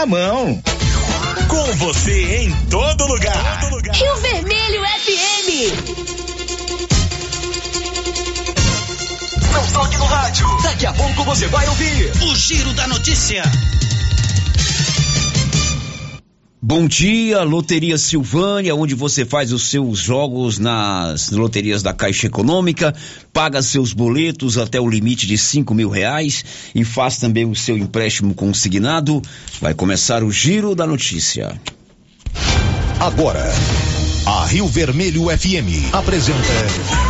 na mão. Com você em todo lugar. Rio Vermelho FM. Não toque no rádio. Daqui a pouco você vai ouvir o Giro da Notícia. Bom dia, Loteria Silvânia, onde você faz os seus jogos nas loterias da Caixa Econômica, paga seus boletos até o limite de cinco mil reais e faz também o seu empréstimo consignado. Vai começar o Giro da Notícia. Agora, a Rio Vermelho FM apresenta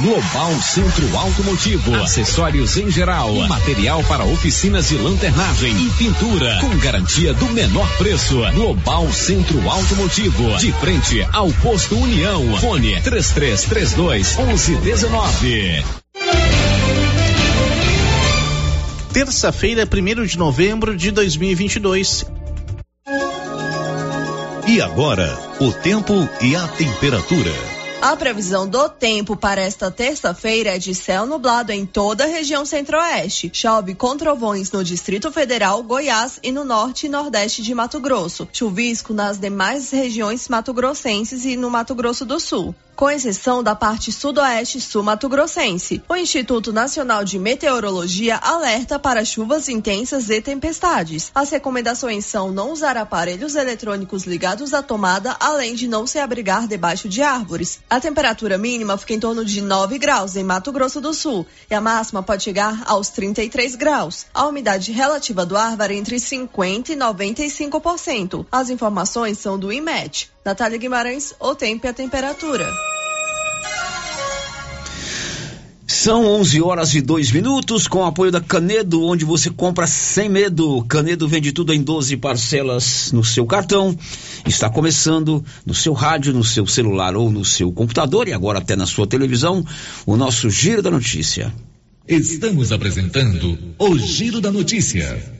Global Centro Automotivo, acessórios em geral, material para oficinas de lanternagem e pintura, com garantia do menor preço. Global Centro Automotivo, de frente ao posto União. Fone 3332 1119. Terça-feira, 1 de novembro de 2022. E agora, o tempo e a temperatura. A previsão do tempo para esta terça-feira é de céu nublado em toda a região centro-oeste. Chove com trovões no Distrito Federal, Goiás e no norte e nordeste de Mato Grosso. Chuvisco nas demais regiões mato-grossenses e no Mato Grosso do Sul com exceção da parte sudoeste sul-mato-grossense. O Instituto Nacional de Meteorologia alerta para chuvas intensas e tempestades. As recomendações são não usar aparelhos eletrônicos ligados à tomada, além de não se abrigar debaixo de árvores. A temperatura mínima fica em torno de 9 graus em Mato Grosso do Sul e a máxima pode chegar aos 33 graus. A umidade relativa do ar varia entre 50% e 95%. As informações são do IMET. Natália Guimarães, o tempo e a temperatura. São 11 horas e 2 minutos com o apoio da Canedo, onde você compra sem medo. Canedo vende tudo em 12 parcelas no seu cartão. Está começando no seu rádio, no seu celular ou no seu computador e agora até na sua televisão o nosso Giro da Notícia. Estamos apresentando o Giro da Notícia.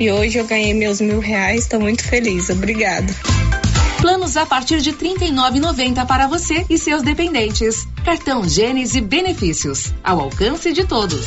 e hoje eu ganhei meus mil reais, estou muito feliz. Obrigada. Planos a partir de R$ 39,90 para você e seus dependentes. Cartão Gênesis Benefícios. Ao alcance de todos.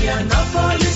Vianópolis,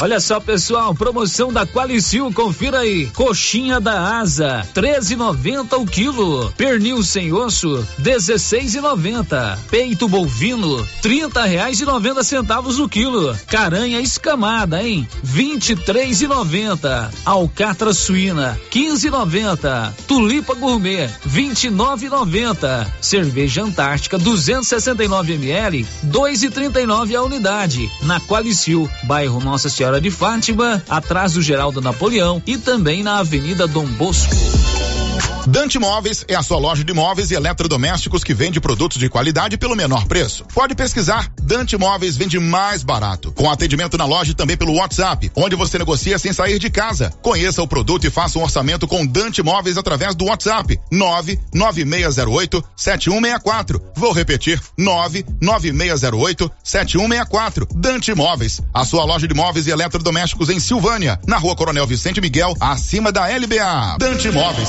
Olha só, pessoal, promoção da Qualicil, confira aí. Coxinha da asa, 13,90 o quilo. Pernil sem osso, 16,90. Peito bovino, 30 reais e 90 centavos o quilo. Caranha escamada, hein? 23,90. Alcatra suína, 15,90. Tulipa gourmet, 29,90. Cerveja Antártica, 269 ml, 2,39 a unidade. Na Qualicil, bairro Nossa Senhora Senhora de Fátima, atrás do Geraldo Napoleão e também na Avenida Dom Bosco. Dante Móveis é a sua loja de móveis e eletrodomésticos que vende produtos de qualidade pelo menor preço. Pode pesquisar, Dante Móveis vende mais barato. Com atendimento na loja e também pelo WhatsApp, onde você negocia sem sair de casa. Conheça o produto e faça um orçamento com Dante Móveis através do WhatsApp 99608 7164. Vou repetir, 99608 7164. Dante Móveis, a sua loja de móveis e eletrodomésticos em Silvânia, na rua Coronel Vicente Miguel, acima da LBA. Dante Móveis.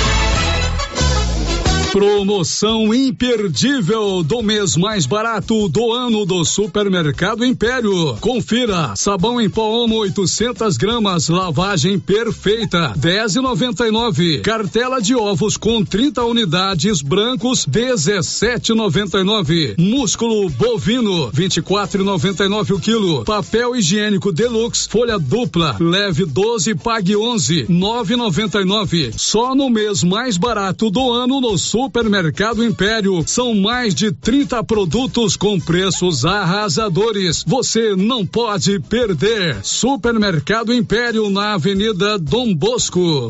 Promoção imperdível do mês mais barato do ano do Supermercado Império. Confira: sabão em pó Omo 800 gramas, lavagem perfeita, 10,99. Cartela de ovos com 30 unidades brancos, 17,99. Músculo bovino, 24,99 o quilo. Papel higiênico deluxe, folha dupla, leve 12, pague 11, 9,99. Só no mês mais barato do ano no Supermercado Supermercado Império. São mais de 30 produtos com preços arrasadores. Você não pode perder. Supermercado Império na Avenida Dom Bosco.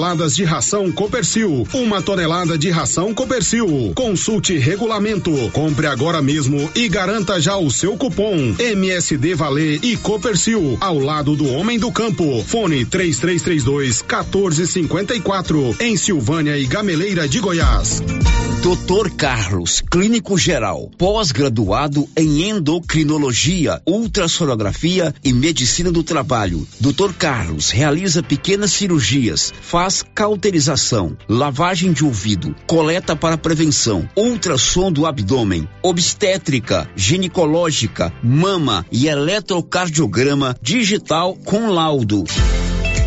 toneladas de ração Copercil. Uma tonelada de ração Copercil. Consulte regulamento. Compre agora mesmo e garanta já o seu cupom MSD Valer e Copercil ao lado do homem do campo. Fone 3332 1454 em Silvânia e Gameleira de Goiás. Doutor Carlos, clínico geral, pós-graduado em endocrinologia, ultrassonografia e medicina do trabalho. Doutor Carlos realiza pequenas cirurgias, faz cauterização, lavagem de ouvido, coleta para prevenção, ultrassom do abdômen, obstétrica, ginecológica, mama e eletrocardiograma digital com laudo.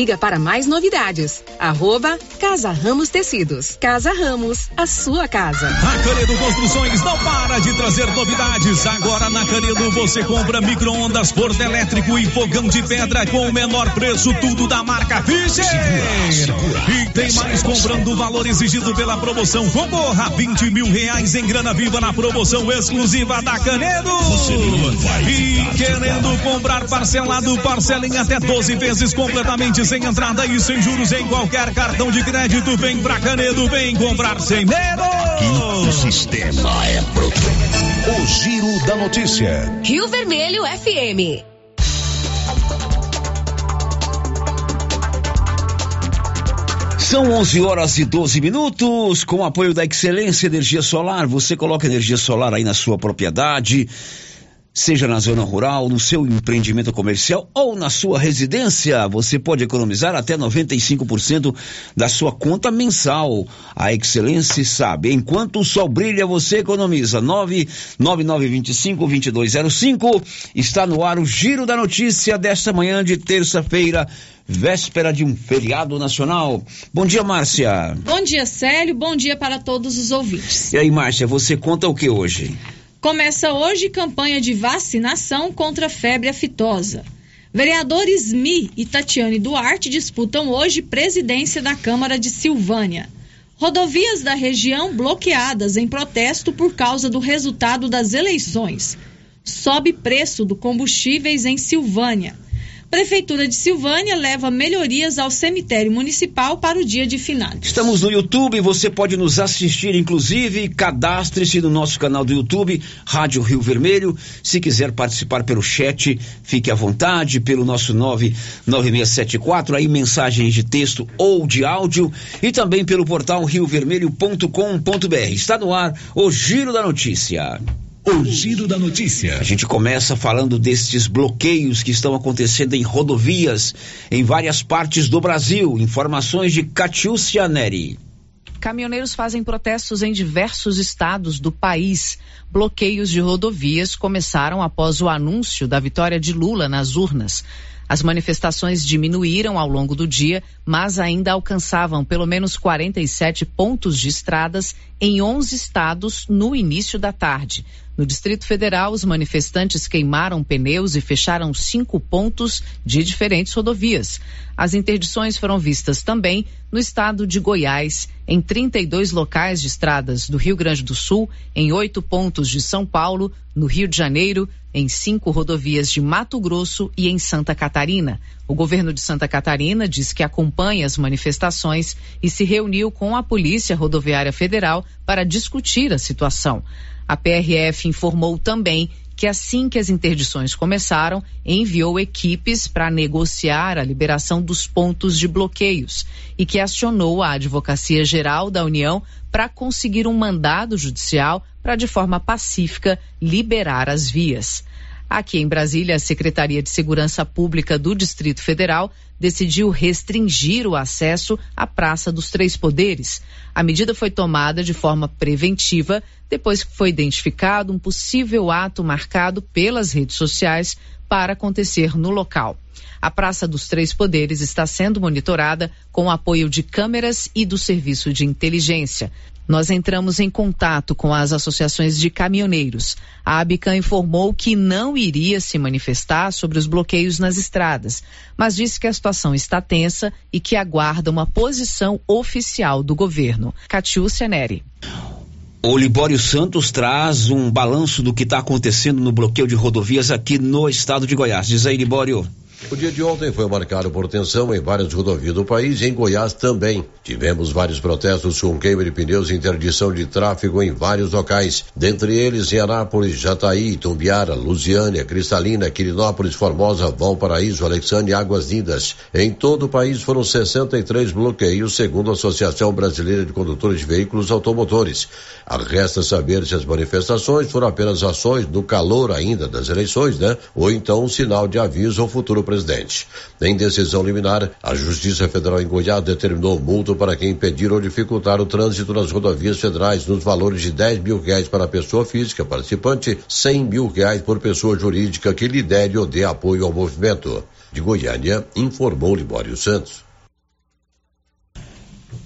Siga para mais novidades. Arroba Casa Ramos Tecidos. Casa Ramos, a sua casa. A Canedo Construções não para de trazer novidades. Agora na Canedo você compra micro-ondas, forno elétrico e fogão de pedra com o menor preço, tudo da marca Fischer. E tem mais comprando o valor exigido pela promoção. Concorra a 20 mil reais em grana viva na promoção exclusiva da Canedo. E querendo comprar parcelado, parcela em até 12 vezes completamente sem entrada e sem juros em qualquer cartão de crédito. Vem pra Canedo, vem comprar sem medo. O sistema é pronto. O Giro da Notícia. Rio Vermelho FM. São 11 horas e 12 minutos. Com o apoio da Excelência Energia Solar, você coloca energia solar aí na sua propriedade Seja na zona rural, no seu empreendimento comercial ou na sua residência, você pode economizar até 95% da sua conta mensal. A Excelência sabe, enquanto o sol brilha, você economiza. 99925-2205. Está no ar o Giro da Notícia desta manhã de terça-feira, véspera de um feriado nacional. Bom dia, Márcia. Bom dia, Célio. Bom dia para todos os ouvintes. E aí, Márcia, você conta o que hoje? Começa hoje campanha de vacinação contra febre aftosa. Vereadores Mi e Tatiane Duarte disputam hoje presidência da Câmara de Silvânia. Rodovias da região bloqueadas em protesto por causa do resultado das eleições. Sobe preço do combustíveis em Silvânia. Prefeitura de Silvânia leva melhorias ao cemitério municipal para o dia de finados. Estamos no YouTube, você pode nos assistir, inclusive, cadastre-se no nosso canal do YouTube, Rádio Rio Vermelho. Se quiser participar pelo chat, fique à vontade, pelo nosso 99674, aí mensagens de texto ou de áudio, e também pelo portal riovermelho.com.br. Está no ar o Giro da Notícia. O Giro da Notícia. A gente começa falando destes bloqueios que estão acontecendo em rodovias em várias partes do Brasil. Informações de Catiúcia Neri. Caminhoneiros fazem protestos em diversos estados do país. Bloqueios de rodovias começaram após o anúncio da vitória de Lula nas urnas. As manifestações diminuíram ao longo do dia, mas ainda alcançavam pelo menos 47 pontos de estradas em 11 estados no início da tarde. No Distrito Federal, os manifestantes queimaram pneus e fecharam cinco pontos de diferentes rodovias. As interdições foram vistas também no estado de Goiás, em 32 locais de estradas do Rio Grande do Sul, em oito pontos de São Paulo, no Rio de Janeiro, em cinco rodovias de Mato Grosso e em Santa Catarina. O governo de Santa Catarina diz que acompanha as manifestações e se reuniu com a Polícia Rodoviária Federal para discutir a situação. A PRF informou também que assim que as interdições começaram, enviou equipes para negociar a liberação dos pontos de bloqueios e que acionou a Advocacia Geral da União para conseguir um mandado judicial para, de forma pacífica, liberar as vias. Aqui em Brasília, a Secretaria de Segurança Pública do Distrito Federal decidiu restringir o acesso à Praça dos Três Poderes. A medida foi tomada de forma preventiva depois que foi identificado um possível ato marcado pelas redes sociais para acontecer no local. A Praça dos Três Poderes está sendo monitorada com o apoio de câmeras e do Serviço de Inteligência. Nós entramos em contato com as associações de caminhoneiros. A Abican informou que não iria se manifestar sobre os bloqueios nas estradas, mas disse que a situação está tensa e que aguarda uma posição oficial do governo. Catiúcia Neri. O Libório Santos traz um balanço do que está acontecendo no bloqueio de rodovias aqui no estado de Goiás. Diz aí, Libório. O dia de ontem foi marcado por tensão em várias rodovias do país e em Goiás também. Tivemos vários protestos com queima de pneus e interdição de tráfego em vários locais, dentre eles em Anápolis, Jataí, Tumbiara, Lusiânia, Cristalina, Quirinópolis, Formosa, Valparaíso, Alexandre e Águas Lindas. Em todo o país foram 63 bloqueios, segundo a Associação Brasileira de Condutores de Veículos Automotores. Resta saber se as manifestações foram apenas ações no calor ainda das eleições, né? Ou então um sinal de aviso ao futuro presidente. Em decisão liminar, a Justiça Federal em Goiás determinou multa para quem impedir ou dificultar o trânsito nas rodovias federais nos valores de 10 mil reais para a pessoa física participante, 100 mil reais por pessoa jurídica que lidere ou dê apoio ao movimento. De Goiânia, informou Libório Santos.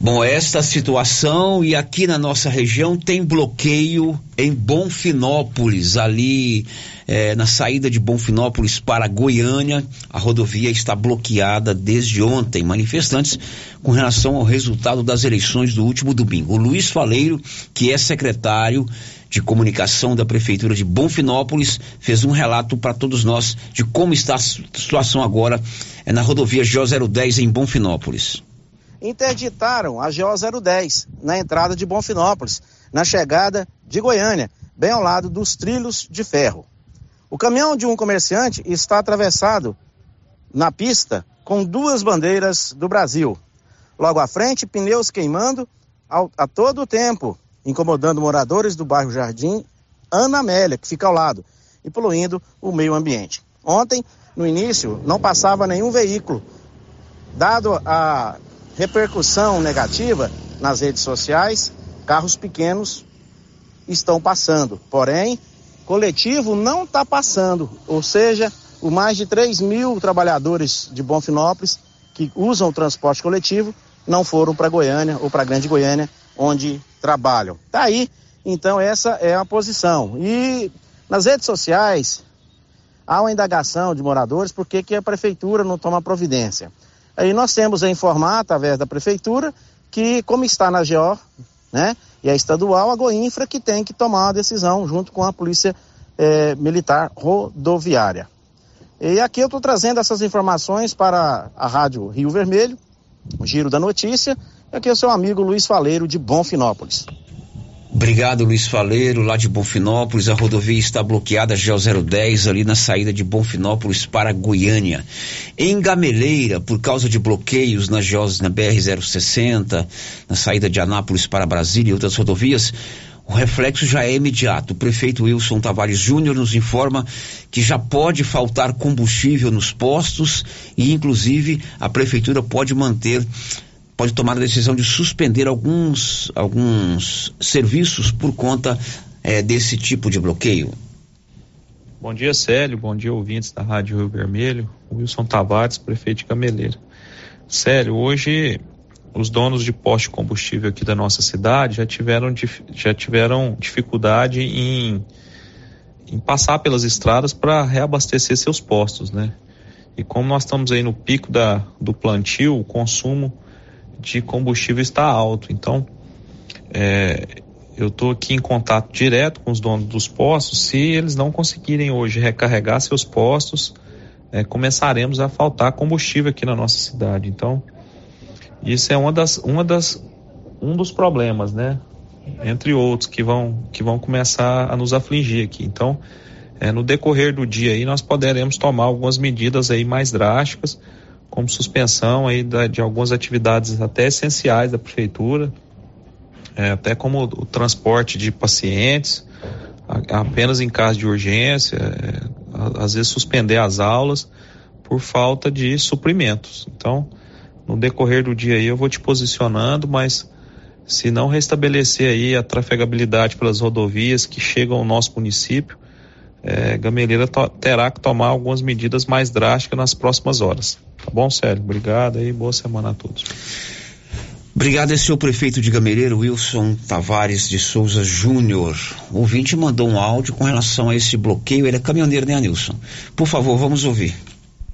Bom, esta situação e aqui na nossa região tem bloqueio em Bonfinópolis, ali eh, na saída de Bonfinópolis para Goiânia. A rodovia está bloqueada desde ontem. Manifestantes com relação ao resultado das eleições do último domingo. O Luiz Faleiro, que é secretário de comunicação da prefeitura de Bonfinópolis, fez um relato para todos nós de como está a situação agora eh, na rodovia J010 em Bonfinópolis interditaram a GO 010 na entrada de Bonfinópolis, na chegada de Goiânia, bem ao lado dos trilhos de ferro. O caminhão de um comerciante está atravessado na pista com duas bandeiras do Brasil. Logo à frente, pneus queimando ao, a todo tempo, incomodando moradores do bairro Jardim Ana Amélia, que fica ao lado, e poluindo o meio ambiente. Ontem, no início, não passava nenhum veículo, dado a repercussão negativa nas redes sociais, carros pequenos estão passando. Porém, coletivo não está passando. Ou seja, os mais de 3 mil trabalhadores de Bonfinópolis que usam o transporte coletivo não foram para Goiânia ou para Grande Goiânia, onde trabalham. Tá aí, então essa é a posição. E nas redes sociais há uma indagação de moradores por que, que a prefeitura não toma providência. Aí nós temos a informar, através da prefeitura, que como está na GO, né, e é estadual, a Goinfra que tem que tomar uma decisão junto com a Polícia eh, Militar Rodoviária. E aqui eu estou trazendo essas informações para a Rádio Rio Vermelho, o Giro da Notícia, aqui é o seu amigo Luiz Faleiro, de Bonfinópolis. Obrigado, Luiz Faleiro, lá de Bonfinópolis. A rodovia está bloqueada, GO010, ali na saída de Bonfinópolis para Goiânia. Em Gameleira, por causa de bloqueios GOs na BR-060, na saída de Anápolis para Brasília e outras rodovias, o reflexo já é imediato. O prefeito Wilson Tavares Júnior nos informa que já pode faltar combustível nos postos e, inclusive, a prefeitura pode manter, pode tomar a decisão de suspender alguns, alguns serviços por conta eh, desse tipo de bloqueio. Bom dia, Célio. Bom dia, ouvintes da Rádio Rio Vermelho. Wilson Tavares, prefeito de Gameleira. Célio, hoje os donos de posto de combustível aqui da nossa cidade já tiveram, já tiveram dificuldade em, em passar pelas estradas para reabastecer seus postos, né? E como nós estamos aí no pico da, do plantio, o consumo de combustível está alto. Então, é, eu estou aqui em contato direto com os donos dos postos. Se eles não conseguirem hoje recarregar seus postos, é, começaremos a faltar combustível aqui na nossa cidade. Então, isso é uma das, uma das, um dos problemas, né? Entre outros que vão, que vão começar a nos afligir aqui. Então, é, no decorrer do dia aí, nós poderemos tomar algumas medidas aí mais drásticas, como suspensão aí da, de algumas atividades até essenciais da prefeitura, é, até como o, transporte de pacientes, a, apenas em caso de urgência, é, às vezes suspender as aulas por falta de suprimentos. Então, no decorrer do dia aí eu vou te posicionando, mas se não restabelecer aí a trafegabilidade pelas rodovias que chegam ao nosso município, é, Gameleira terá que tomar algumas medidas mais drásticas nas próximas horas. Tá bom, Sérgio? Obrigado aí, boa semana a todos. Obrigado, esse é o prefeito de Gameleira, Wilson Tavares de Souza Júnior. O ouvinte mandou um áudio com relação a esse bloqueio, ele é caminhoneiro, né, Nilson? Por favor, vamos ouvir.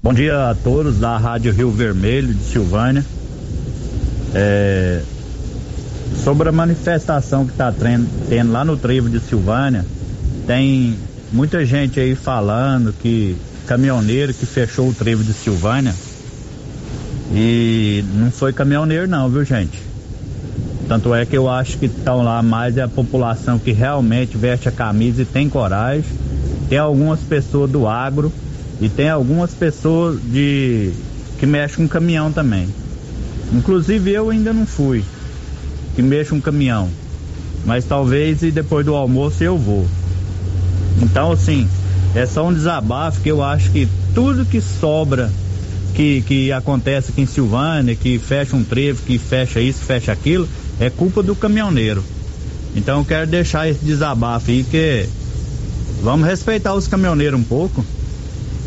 Bom dia a todos da Rádio Rio Vermelho de Silvânia. É, sobre a manifestação que está tendo lá no trevo de Silvânia, tem muita gente aí falando que caminhoneiro que fechou o trevo de Silvânia e não foi caminhoneiro não, viu gente? Tanto é que eu acho que estão lá mais é a população que realmente veste a camisa e tem coragem. Tem algumas pessoas do agro e tem algumas pessoas de que mexem com caminhão também. Inclusive eu ainda não fui, que mexo com caminhão. Mas talvez e depois do almoço eu vou. Então assim, é só um desabafo que eu acho que tudo que sobra que, que acontece aqui em Silvânia, que fecha um trevo, que fecha isso, fecha aquilo, é culpa do caminhoneiro. Então eu quero deixar esse desabafo aí que vamos respeitar os caminhoneiros um pouco.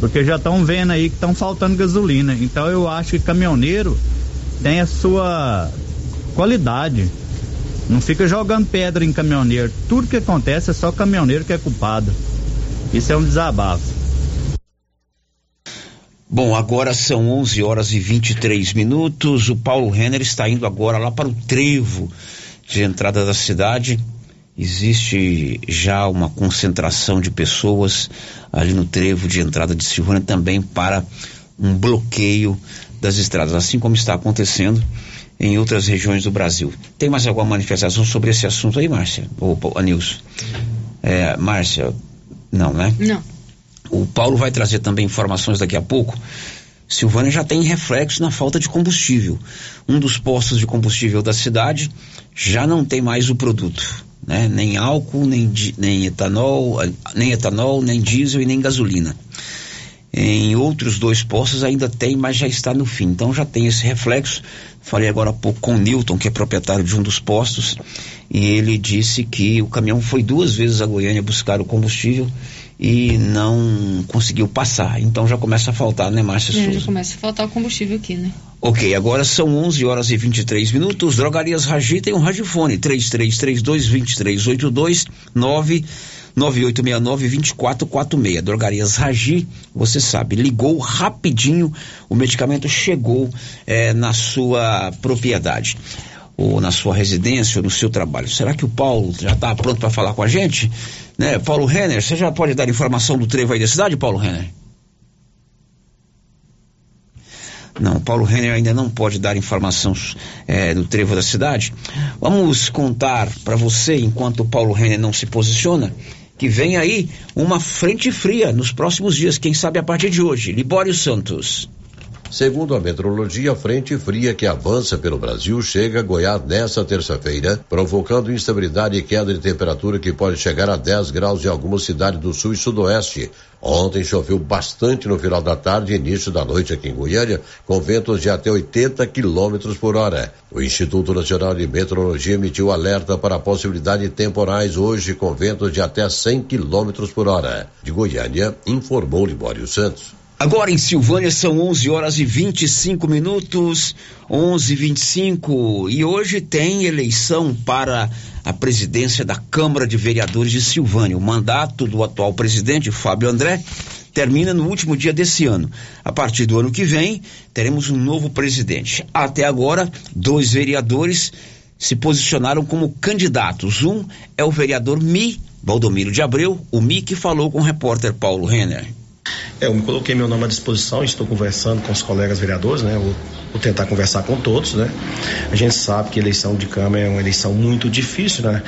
Porque já estão vendo aí que estão faltando gasolina. Então eu acho que caminhoneiro tem a sua qualidade. Não fica jogando pedra em caminhoneiro. Tudo que acontece é só caminhoneiro que é culpado. Isso é um desabafo. Bom, agora são 11 horas e 23 minutos. O Paulo Renner está indo agora lá para o trevo de entrada da cidade Existe já uma concentração de pessoas ali no trevo de entrada de Silvânia também para um bloqueio das estradas, assim como está acontecendo em outras regiões do Brasil. Tem mais alguma manifestação sobre esse assunto aí, Márcia? Ou Anilson? É, Márcia, não, né? Não. O Paulo vai trazer também informações daqui a pouco. Silvânia já tem reflexo na falta de combustível. Um dos postos de combustível da cidade já não tem mais o produto né? Nem álcool, nem, nem etanol, nem etanol, nem diesel e nem gasolina. Em outros dois postos ainda tem, mas já está no fim. Então já tem esse reflexo. Falei agora há pouco com o Newton, que é proprietário de um dos postos, e ele disse que o caminhão foi duas vezes a Goiânia buscar o combustível e não conseguiu passar. Então já começa a faltar, né, Márcia é, Já começa a faltar o combustível aqui, né? Ok, agora são 11 horas e 23 minutos. Drogarias Ragi tem um radiofone: 3332-2382 99869-2446. Drogarias Ragi, você sabe, ligou rapidinho, o medicamento chegou é, na sua propriedade ou na sua residência ou no seu trabalho. Será que o Paulo já está pronto para falar com a gente? Né? Paulo Renner, você já pode dar informação do trevo aí da cidade, Paulo Renner? Não, Paulo Renner ainda não pode dar informação é, do trevo da cidade. Vamos contar para você, enquanto o Paulo Renner não se posiciona, que vem aí uma frente fria nos próximos dias, quem sabe a partir de hoje. Libório Santos. Segundo a meteorologia, a frente fria que avança pelo Brasil chega a Goiás nesta terça-feira, provocando instabilidade e queda de temperatura que pode chegar a 10 graus em algumas cidades do sul e sudoeste. Ontem choveu bastante no final da tarde e início da noite aqui em Goiânia, com ventos de até 80 quilômetros por hora. O Instituto Nacional de Meteorologia emitiu alerta para a possibilidade de temporais hoje com ventos de até 100 quilômetros por hora. De Goiânia, informou Libório Santos. Agora em Silvânia são 11 horas e 25 minutos, 11:25 e hoje tem eleição para a presidência da Câmara de Vereadores de Silvânia. O mandato do atual presidente Fábio André termina no último dia desse ano. A partir do ano que vem, teremos um novo presidente. Até agora, dois vereadores se posicionaram como candidatos. Um é o vereador Mi, Valdomiro de Abreu, o Mi que falou com o repórter Paulo Renner. É, eu me coloquei meu nome à disposição, estou conversando com os colegas vereadores, né? Vou, vou, tentar conversar com todos, né? A gente sabe que eleição de Câmara é uma eleição muito difícil, né?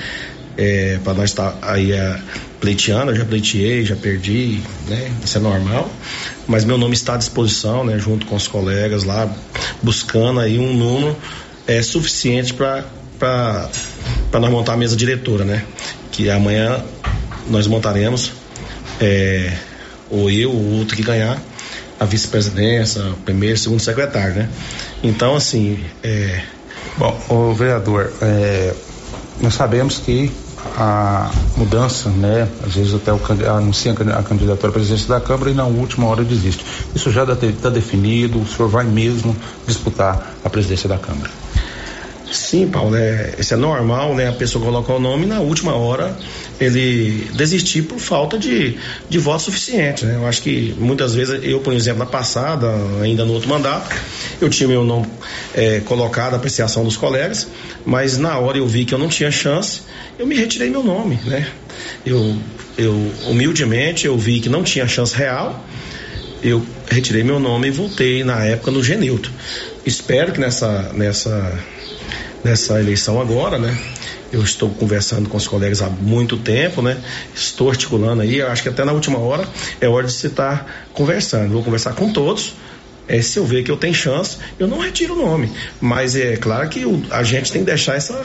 É, para nós estar tá aí é, pleiteando, eu já pleiteei, já perdi, né? Isso é normal. Mas meu nome está à disposição, né? Junto com os colegas lá, buscando aí um número é, suficiente para para nós montar a mesa diretora, né? Que amanhã nós montaremos. É, ou eu ou outro que ganhar a vice-presidência, primeiro, segundo secretário, né? Então, assim, é... Bom, o vereador, é, nós sabemos que a mudança, né? Às vezes até o anuncia a candidatura à presidência da Câmara e na última hora desiste. Isso já está definido, o senhor vai mesmo disputar a presidência da Câmara. Sim, Paulo, é, isso é normal, né? A pessoa colocar o nome e na última hora ele desistir por falta de, de voto suficiente, né? Eu acho que muitas vezes, eu, por exemplo, na passada, ainda no outro mandato, eu tinha meu nome é, colocado, a apreciação dos colegas, mas na hora eu vi que eu não tinha chance, eu me retirei meu nome, né? Eu, eu humildemente, eu vi que não tinha chance real, eu retirei meu nome e voltei na época no Genilto. Espero que nessa, nessa nessa eleição agora, né? Eu estou conversando com os colegas há muito tempo, né? Estou articulando aí, acho que até na última hora é hora de se estar conversando. Vou conversar com todos. É, se eu ver que eu tenho chance, eu não retiro o nome. Mas é claro que o, a gente tem que deixar essa,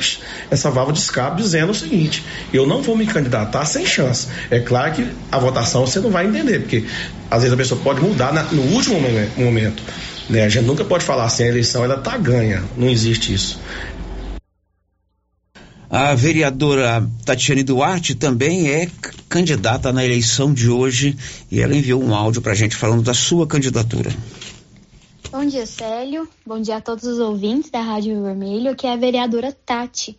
essa válvula de escape dizendo o seguinte: eu não vou me candidatar sem chance. É claro que a votação você não vai entender, porque às vezes a pessoa pode mudar na, no último momento. Né? A gente nunca pode falar assim, a eleição ela tá ganha. Não existe isso. A vereadora Tatiane Duarte também é candidata na eleição de hoje e ela enviou um áudio para a gente falando da sua candidatura. Bom dia, Célio. Bom dia a todos os ouvintes da Rádio Vermelho, que é a vereadora Tati.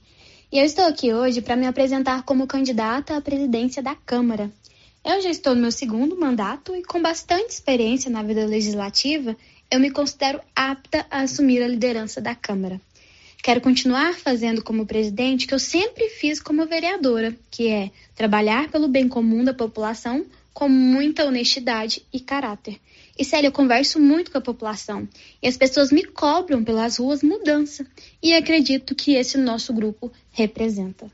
E eu estou aqui hoje para me apresentar como candidata à presidência da Câmara. Eu já estou no meu segundo mandato e com bastante experiência na vida legislativa, eu me considero apta a assumir a liderança da Câmara. Quero continuar fazendo como presidente que eu sempre fiz como vereadora, que é trabalhar pelo bem comum da população com muita honestidade e caráter. E Célia, eu converso muito com a população e as pessoas me cobram pelas ruas mudança e acredito que esse nosso grupo representa.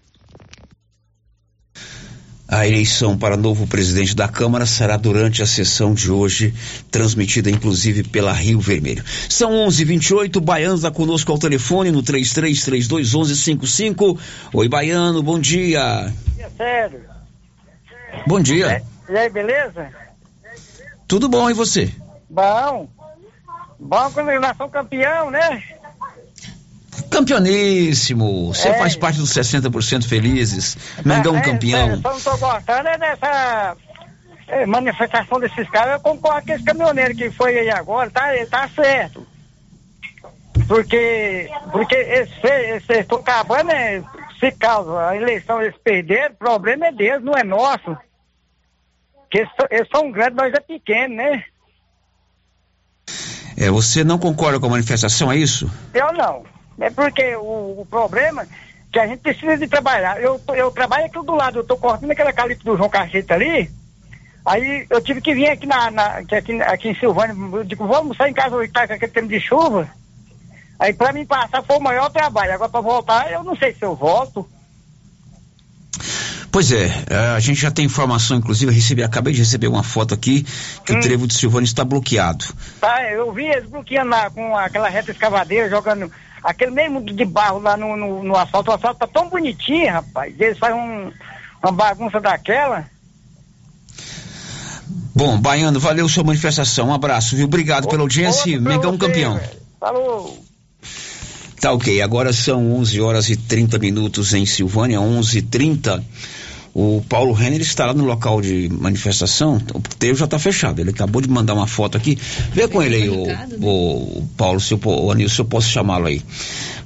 A eleição para novo presidente da Câmara será durante a sessão de hoje, transmitida inclusive pela Rio Vermelho. São 11:28. Baiano está conosco ao telefone no 33321155. Oi, Baiano, bom dia. Bom dia, sério. Bom dia. É, e aí, beleza? Tudo bom, e você? Bom. Bom quando nós somos campeão, né? Campeoníssimo. Você é. faz parte dos 60% felizes. Mengão é, campeão. É, só não tô gostando é dessa é, manifestação desses caras. Eu concordo com esse caminhoneiro que foi aí agora, tá, ele tá certo. Porque, porque eles estão acabando, é, se causa a eleição eles perderam, o problema é deles, não é nosso. Porque eles, eles são grandes, nós é pequeno, né? É, você não concorda com a manifestação, é isso? Eu não. É porque o, o problema é que a gente precisa de trabalhar. Eu, eu trabalho aqui do lado, eu tô cortando aquela calipo do João Cacheta ali. Aí eu tive que vir aqui na, na aqui, aqui em Silvânia, eu digo, vamos sair em casa hoje, tá com aquele tempo de chuva. Aí para mim passar foi o maior trabalho. Agora para voltar, eu não sei se eu volto. Pois é, a gente já tem informação, inclusive, recebi, acabei de receber uma foto aqui que hum. o trevo de Silvânia está bloqueado. Tá, eu vi eles bloqueando lá com aquela reta escavadeira, jogando aquele mesmo de barro lá no, no, no asfalto. O asfalto tá tão bonitinho, rapaz. Eles fazem um, uma bagunça daquela. Bom, Baiano, valeu sua manifestação. Um abraço, viu? Obrigado pela audiência. Mengão você, campeão. Falou. Tá ok, agora são 11 horas e 30 minutos em Silvânia, 11 h 30 o Paulo Renner está lá no local de manifestação, o puteiro já está fechado. Ele acabou de mandar uma foto aqui. Vê com ele aí, o, né? o, Paulo, se eu, o Anil, se eu posso chamá-lo aí.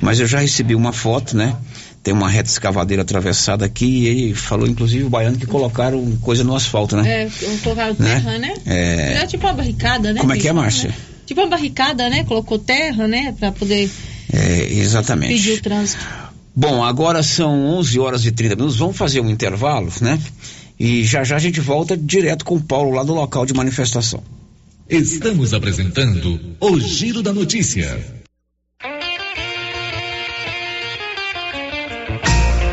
Mas eu já recebi uma foto, né? Tem uma reta escavadeira atravessada aqui e ele falou, inclusive, o baiano que colocaram coisa no asfalto, né? É, colocaram terra, né? né? É... é tipo uma barricada, né? Como é que é, Márcia? Né? Tipo uma barricada, né? Colocou terra, né? Para poder. É, exatamente. Pedir o trânsito. Bom, agora são 11 horas e 30 minutos. Vamos fazer um intervalo, né? E já já a gente volta direto com o Paulo lá do local de manifestação. Estamos apresentando o Giro da Notícia.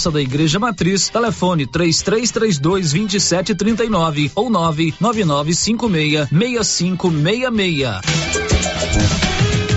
Praça da Igreja Matriz, telefone 3332 2739 ou 99956 6566.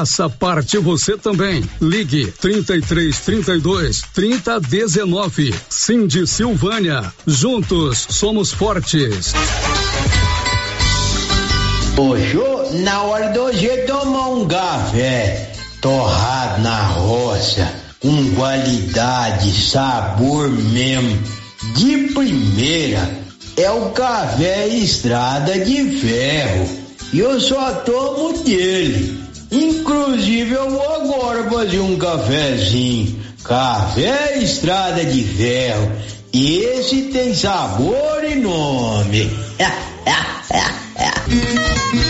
Faça parte você também. Ligue 33 32 30 19. Cindy Silvânia. Juntos somos fortes. Hoje, na hora do hoje tomar um café torrado na roça, com qualidade, sabor mesmo, de primeira, é o café Estrada de Ferro. E eu só tomo dele Inclusive eu vou agora fazer um cafezinho. Café Estrada de Ferro. Esse tem sabor e nome.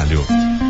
trabalho.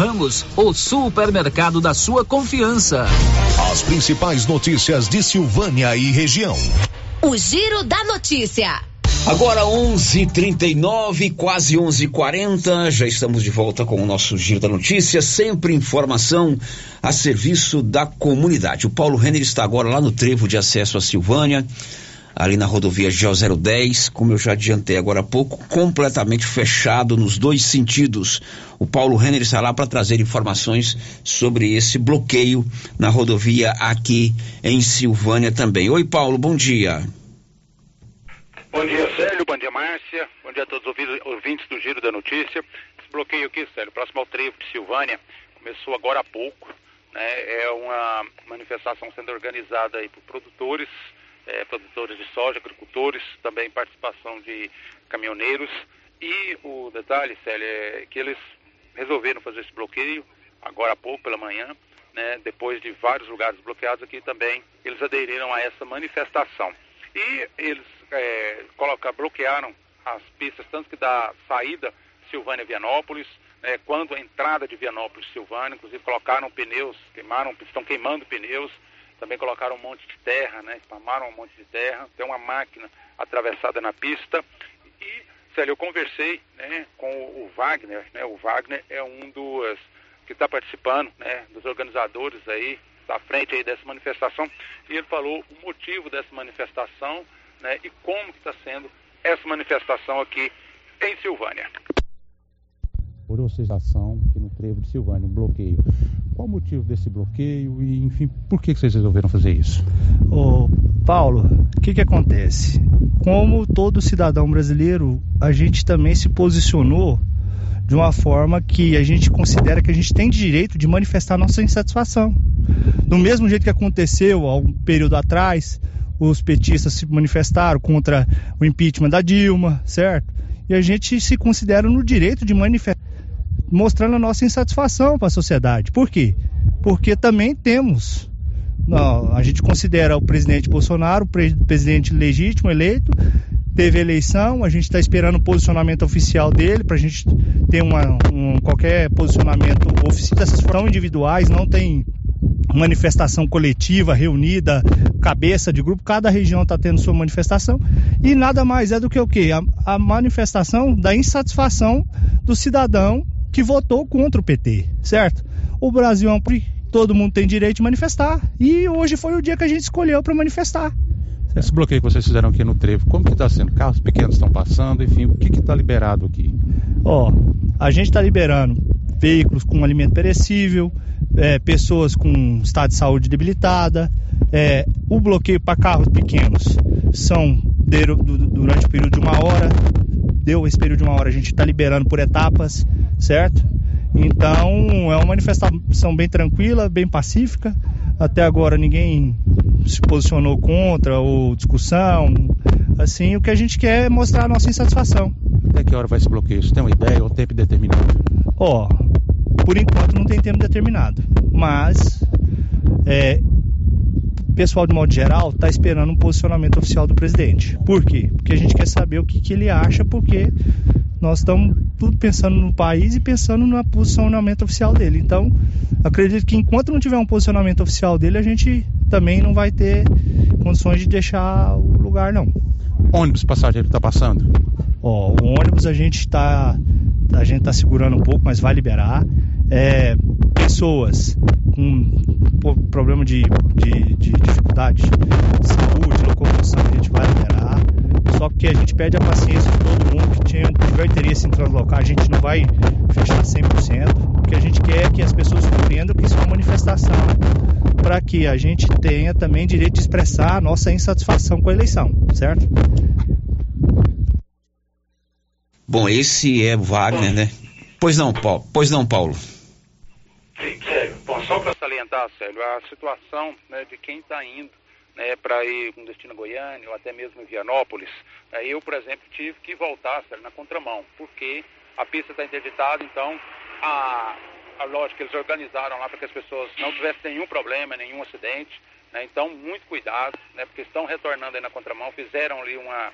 Ramos, o supermercado da sua confiança. As principais notícias de Silvânia e região. O Giro da Notícia. Agora 11:39, quase 11:40, já estamos de volta com o nosso giro da notícia, sempre informação a serviço da comunidade. O Paulo Renner está agora lá no trevo de acesso a Silvânia, ali na rodovia GO 010, como eu já adiantei agora há pouco, completamente fechado nos dois sentidos. O Paulo Renner está lá para trazer informações sobre esse bloqueio na rodovia aqui em Silvânia também. Oi, Paulo, bom dia. Bom dia, Célio. Bom dia, Márcia. Bom dia a todos os ouvintes do Giro da Notícia. Esse bloqueio aqui, Célio, próximo ao trevo de Silvânia, começou agora há pouco. Né? É uma manifestação sendo organizada aí por produtores, é, produtores de soja, agricultores, também participação de caminhoneiros. E o detalhe, Célio, é que eles resolveram fazer esse bloqueio agora há pouco, pela manhã, né? depois de vários lugares bloqueados aqui também, eles aderiram a essa manifestação. E eles é, colocar, bloquearam as pistas, tanto que da saída Silvânia Vianópolis, né, quando a entrada de Vianópolis Silvânia, inclusive colocaram pneus, queimaram, estão queimando pneus, também colocaram um monte de terra, né, espalmaram um monte de terra, tem uma máquina atravessada na pista. E, Célio, eu conversei né, com o Wagner, né, o Wagner é um dos que está participando, né, dos organizadores aí, à frente aí dessa manifestação, e ele falou o motivo dessa manifestação né, e como está sendo essa manifestação aqui em Silvânia. Por oscilação aqui no trevo de Silvânia, motivo desse bloqueio e, enfim, por que vocês resolveram fazer isso? Ô, Paulo, o que que acontece? Como todo cidadão brasileiro, a gente também se posicionou de uma forma que a gente considera que a gente tem direito de manifestar nossa insatisfação. Do mesmo jeito que aconteceu há um período atrás, os petistas se manifestaram contra o impeachment da Dilma, certo? E a gente se considera no direito de manifestar, mostrando a nossa insatisfação para a sociedade. Por quê? Porque também temos. Não, a gente considera o presidente Bolsonaro o pre presidente legítimo, eleito, teve eleição, a gente está esperando o posicionamento oficial dele para a gente ter uma, um, qualquer posicionamento oficial. Essas foram individuais, não tem manifestação coletiva, reunida, cabeça de grupo, cada região está tendo sua manifestação e nada mais é do que o que? A, a, manifestação da insatisfação do cidadão que votou contra o PT, certo? O Brasil é um todo mundo tem direito de manifestar e hoje foi o dia que a gente escolheu para manifestar. Esse bloqueio que vocês fizeram aqui no trevo, como que está sendo? Carros pequenos estão passando, enfim, o que está liberado aqui? Ó, a gente está liberando veículos com alimento perecível, é, pessoas com estado de saúde debilitada. É, o bloqueio para carros pequenos são durante o período de uma hora. Deu esse período de uma hora, a gente está liberando por etapas, certo? Então é uma manifestação bem tranquila, bem pacífica. Até agora ninguém se posicionou contra ou discussão. Assim, o que a gente quer é mostrar a nossa insatisfação. Até que hora vai esse bloqueio? Você tem uma ideia ou tempo determinado? Ó, por enquanto não tem tempo determinado, mas é, pessoal de modo geral está esperando um posicionamento oficial do presidente. Por quê? Porque a gente quer saber o que, que ele acha, porque nós estamos tudo pensando no país e pensando no posicionamento oficial dele. Então, acredito que enquanto não tiver um posicionamento oficial dele, a gente também não vai ter condições de deixar o lugar, não. Ônibus passageiro está passando? Ó, o ônibus a gente está a gente está segurando um pouco, mas vai liberar. É, pessoas com problema de, de, de dificuldade de saúde, locomoção, a gente vai liberar. Só que a gente pede a paciência de todo mundo que tinha, tiver interesse em translocar, a gente não vai fechar 100%. O que a gente quer é que as pessoas compreendam que isso é uma manifestação para que a gente tenha também direito de expressar a nossa insatisfação com a eleição, certo? Bom, esse é Wagner, né? Pois não, Paulo. Pois não, Paulo. Sim, Sérgio. Bom, só para Sérgio, a situação né, de quem está indo né, para ir com destino a Goiânia ou até mesmo Vianópolis, né, eu, por exemplo, tive que voltar, Sérgio, na contramão, porque a pista está interditada, então a, a lógica eles organizaram lá para que as pessoas não tivessem nenhum problema, nenhum acidente, né, então muito cuidado, né, porque estão retornando aí na contramão, fizeram ali uma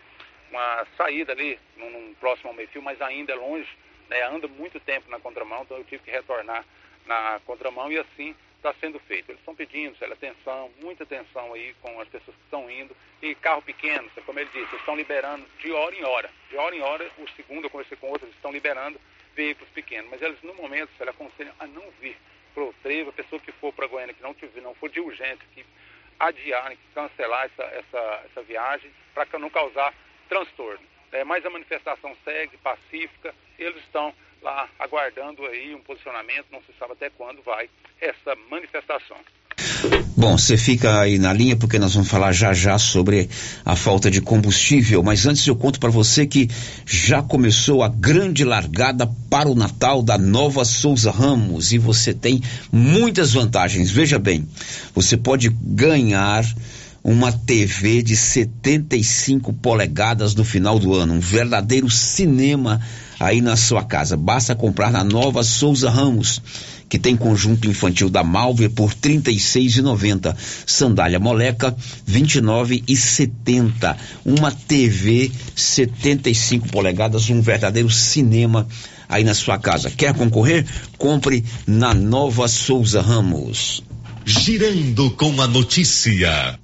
uma saída ali, num, num próximo meio-fio, mas ainda é longe, né, anda muito tempo na contramão, então eu tive que retornar na contramão e assim está sendo feito. Eles estão pedindo, Célio, atenção, muita atenção aí com as pessoas que estão indo. E carro pequeno, como ele disse, eles estão liberando de hora em hora. De hora em hora, o segundo eu conversei com outros, eles estão liberando veículos pequenos. Mas eles, no momento, Célio, aconselham a não vir para o trevo, a pessoa que for para Goiânia, que não tiver, não for de urgência, que adiarem, que cancelar essa, essa, essa viagem para não causar transtorno. É, mas a manifestação segue pacífica, eles estão lá aguardando aí um posicionamento, não se sabe até quando vai essa manifestação. Bom, você fica aí na linha porque nós vamos falar já já sobre a falta de combustível, mas antes eu conto para você que já começou a grande largada para o Natal da Nova Souza Ramos e você tem muitas vantagens. Veja bem, você pode ganhar uma TV de 75 polegadas no final do ano, um verdadeiro cinema aí na sua casa. Basta comprar na Nova Souza Ramos que tem conjunto infantil da Malver por R$ 36,90. Sandália Moleca, R$ 29,70. Uma TV 75 polegadas, um verdadeiro cinema aí na sua casa. Quer concorrer? Compre na Nova Souza Ramos. Girando com a notícia.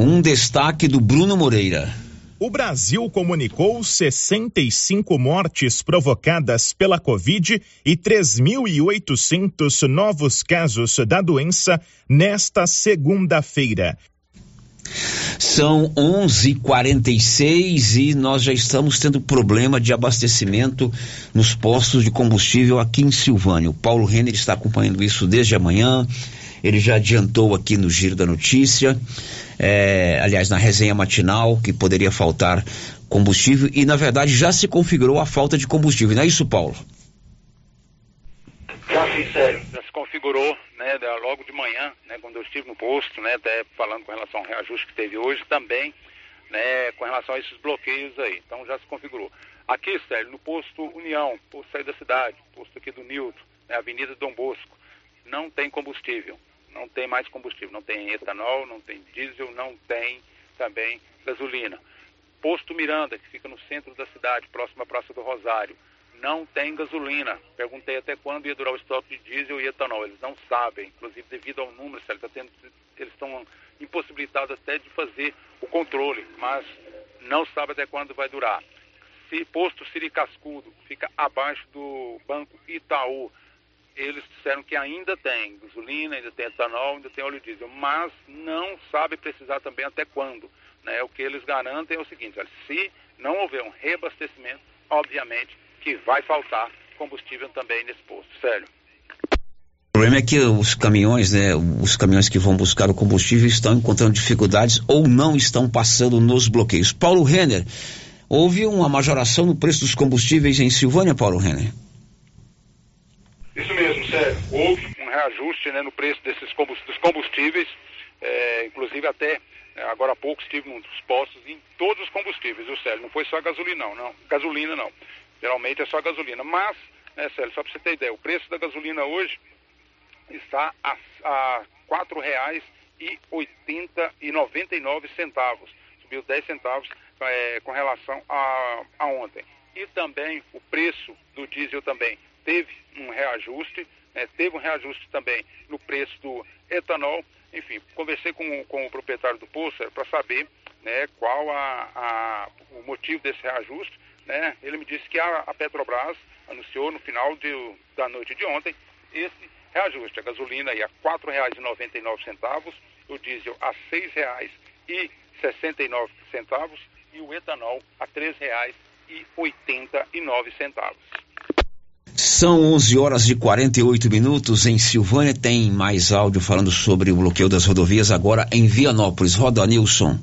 Um destaque do Bruno Moreira. O Brasil comunicou 65 mortes provocadas pela Covid e 3.800 novos casos da doença nesta segunda-feira. São 11:46 e nós já estamos tendo problema de abastecimento nos postos de combustível aqui em Silvânia. O Paulo Renner está acompanhando isso desde amanhã. Ele já adiantou aqui no giro da notícia é, aliás, na resenha matinal, que poderia faltar combustível e, na verdade, já se configurou a falta de combustível, não é isso, Paulo? Já. Já se configurou, né, logo de manhã, né, quando eu estive no posto, né, até falando com relação ao reajuste que teve hoje também, né, com relação a esses bloqueios aí. Então já se configurou. Aqui, Sérgio, no posto União, posto sair da cidade, posto aqui do Nilton, né, Avenida Dom Bosco, não tem combustível não tem mais combustível, não tem etanol, não tem diesel, não tem também gasolina. Posto Miranda, que fica no centro da cidade, próximo à Praça do Rosário, não tem gasolina. Perguntei até quando ia durar o estoque de diesel e etanol. Eles não sabem, inclusive devido ao número, tá tendo, eles estão impossibilitados até de fazer o controle, mas não sabe até quando vai durar. Posto Siri Cascudo fica abaixo do Banco Itaú, eles disseram que ainda tem gasolina, ainda tem etanol, ainda tem óleo diesel, mas não sabe precisar também até quando. Né? O que eles garantem é o seguinte, olha, se não houver um reabastecimento, obviamente que vai faltar combustível também nesse posto. Sério. O problema é que os caminhões, né, os caminhões que vão buscar o combustível estão encontrando dificuldades ou não estão passando nos bloqueios. Paulo Renner, houve uma majoração no preço dos combustíveis em Silvânia, Paulo Renner? Isso mesmo, sério. Houve um reajuste né, no preço desses combustíveis, é, inclusive até é, agora há pouco estive num dos postos em todos os combustíveis, o Célio. Não foi só gasolina, não, não. Gasolina não. Geralmente é só gasolina. Mas, né, Célio, só para você ter ideia, o preço da gasolina hoje está a, a R$ reais e oitenta e noventa e nove centavos. Subiu 10 centavos é, com relação a, a ontem. E também o preço do diesel também teve um reajuste, né, teve um reajuste também no preço do etanol. Enfim, conversei com, com o proprietário do posto para saber né, qual a, a, o motivo desse reajuste. Né? Ele me disse que a, a Petrobras anunciou no final de, da noite de ontem esse reajuste. A gasolina ia a R$ 4,99, o diesel a R$ 6,69 e o etanol a R$ 3,89. São 11 horas e 48 minutos em Silvânia. Tem mais áudio falando sobre o bloqueio das rodovias agora em Vianópolis. Roda, Nilson.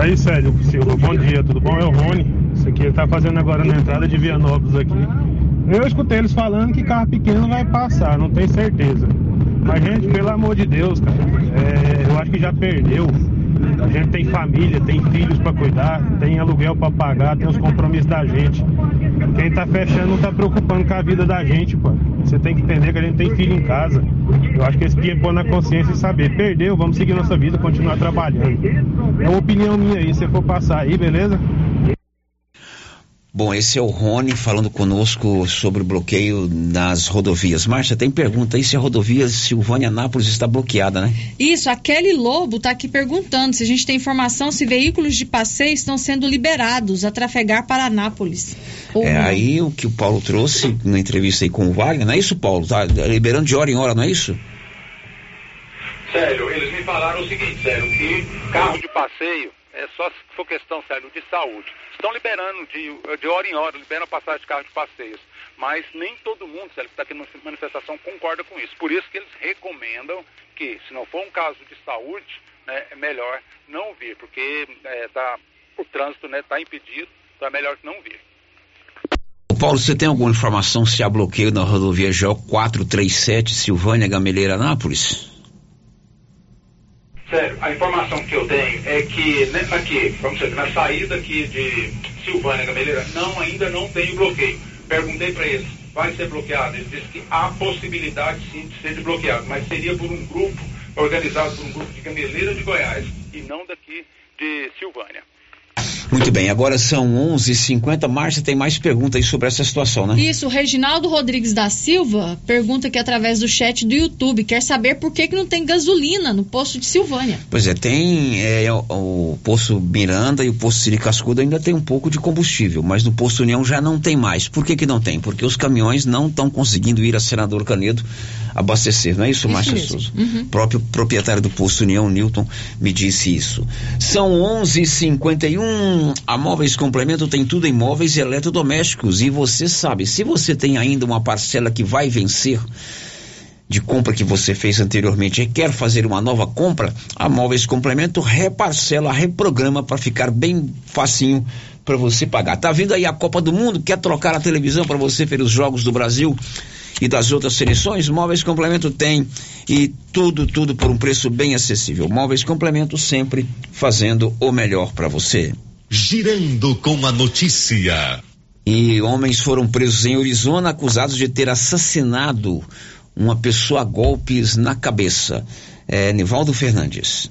Aí, Sérgio Silva, bom dia, tudo bom? É o Rony. Isso aqui ele tá fazendo agora na entrada de Vianópolis aqui. Eu escutei eles falando que carro pequeno vai passar, não tenho certeza. Mas, gente, pelo amor de Deus, cara, é, eu acho que já perdeu. A gente tem família, tem filhos para cuidar, tem aluguel para pagar, tem os compromissos da gente. Quem tá fechando não tá preocupando com a vida da gente, pô. Você tem que entender que a gente tem filho em casa. Eu acho que esse dia é pôr na consciência e saber. Perdeu, vamos seguir nossa vida, continuar trabalhando. É uma opinião minha aí, se for passar aí, beleza? Bom, esse é o Rony falando conosco sobre o bloqueio nas rodovias. Márcia, tem pergunta aí se a rodovia Silvânia-Nápoles está bloqueada, né? Isso, a Kelly Lobo está aqui perguntando se a gente tem informação se veículos de passeio estão sendo liberados a trafegar para Anápolis. Ou É não. aí o que o Paulo trouxe na entrevista aí com o Wagner, não é isso, Paulo? Tá liberando de hora em hora, não é isso? Célio, eles me falaram o seguinte, Célio, que carro de passeio é só se for questão, Célio, de saúde. Estão liberando de, de hora em hora, liberam passagem de carro de passeios. Mas nem todo mundo, Célio, que está aqui na manifestação concorda com isso. Por isso que eles recomendam que, se não for um caso de saúde, né, é melhor não vir, porque é, tá, o trânsito está impedido, então é melhor não vir. Paulo, você tem alguma informação se há bloqueio na rodovia GO 437 Silvânia Gameleira Anápolis? Sério, a informação que eu tenho é que né, aqui, vamos dizer, na saída aqui de Silvânia Gameleira, não, ainda não tem bloqueio. Perguntei para eles, vai ser bloqueado? Eles disseram que há possibilidade sim de ser bloqueado, mas seria por um grupo, organizado por um grupo de Gameleira de Goiás e não daqui de Silvânia. Muito bem, agora são 11h50. Márcia, tem mais perguntas aí sobre essa situação, né? Isso, o Reginaldo Rodrigues da Silva pergunta aqui através do chat do YouTube, quer saber por que, que não tem gasolina no posto de Silvânia. Pois é, tem é, o, o posto Miranda e o posto Siri Cascudo ainda tem um pouco de combustível, mas no posto União já não tem mais. Por que que não tem? Porque os caminhões não estão conseguindo ir a Senador Canedo abastecer, não é isso, Márcia mesmo. Souza? Uhum. O próprio proprietário do posto União, Newton, me disse isso. São 11:51. A Móveis Complemento tem tudo em móveis e eletrodomésticos e você sabe, se você tem ainda uma parcela que vai vencer de compra que você fez anteriormente e quer fazer uma nova compra, a Móveis Complemento reparcela, reprograma para ficar bem facinho para você pagar. Tá vindo aí a Copa do Mundo, quer trocar a televisão para você ver os jogos do Brasil e das outras seleções? Móveis Complemento tem e tudo, tudo por um preço bem acessível. Móveis Complemento sempre fazendo o melhor para você. Girando com a notícia. E homens foram presos em Arizona acusados de ter assassinado uma pessoa a golpes na cabeça. É, Nivaldo Fernandes.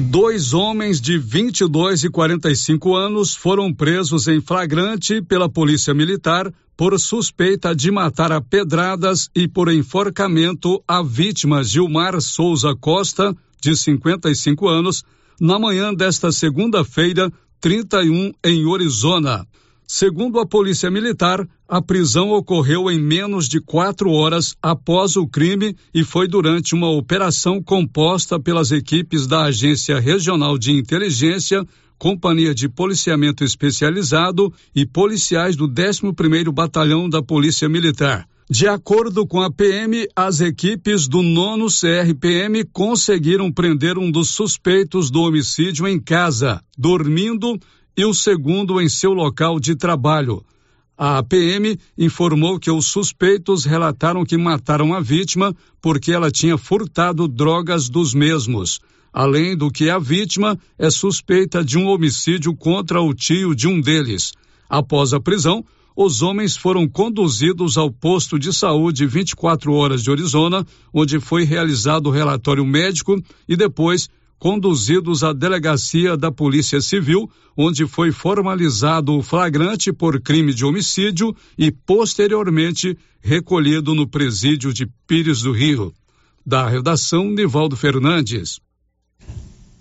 Dois homens de 22 e 45 anos foram presos em flagrante pela Polícia Militar por suspeita de matar a pedradas e por enforcamento a vítima Gilmar Souza Costa, de 55 anos, na manhã desta segunda-feira, 31, em Arizona. Segundo a Polícia Militar, a prisão ocorreu em menos de quatro horas após o crime e foi durante uma operação composta pelas equipes da Agência Regional de Inteligência, Companhia de Policiamento Especializado e policiais do 11º Batalhão da Polícia Militar. De acordo com a PM, as equipes do nono CRPM conseguiram prender um dos suspeitos do homicídio em casa, dormindo, e o segundo em seu local de trabalho. A PM informou que os suspeitos relataram que mataram a vítima porque ela tinha furtado drogas dos mesmos. Além do que a vítima é suspeita de um homicídio contra o tio de um deles. Após a prisão, os homens foram conduzidos ao posto de saúde 24 horas de Arizona, onde foi realizado o relatório médico e depois conduzidos à delegacia da Polícia Civil, onde foi formalizado o flagrante por crime de homicídio e posteriormente recolhido no presídio de Pires do Rio. Da redação, Nivaldo Fernandes.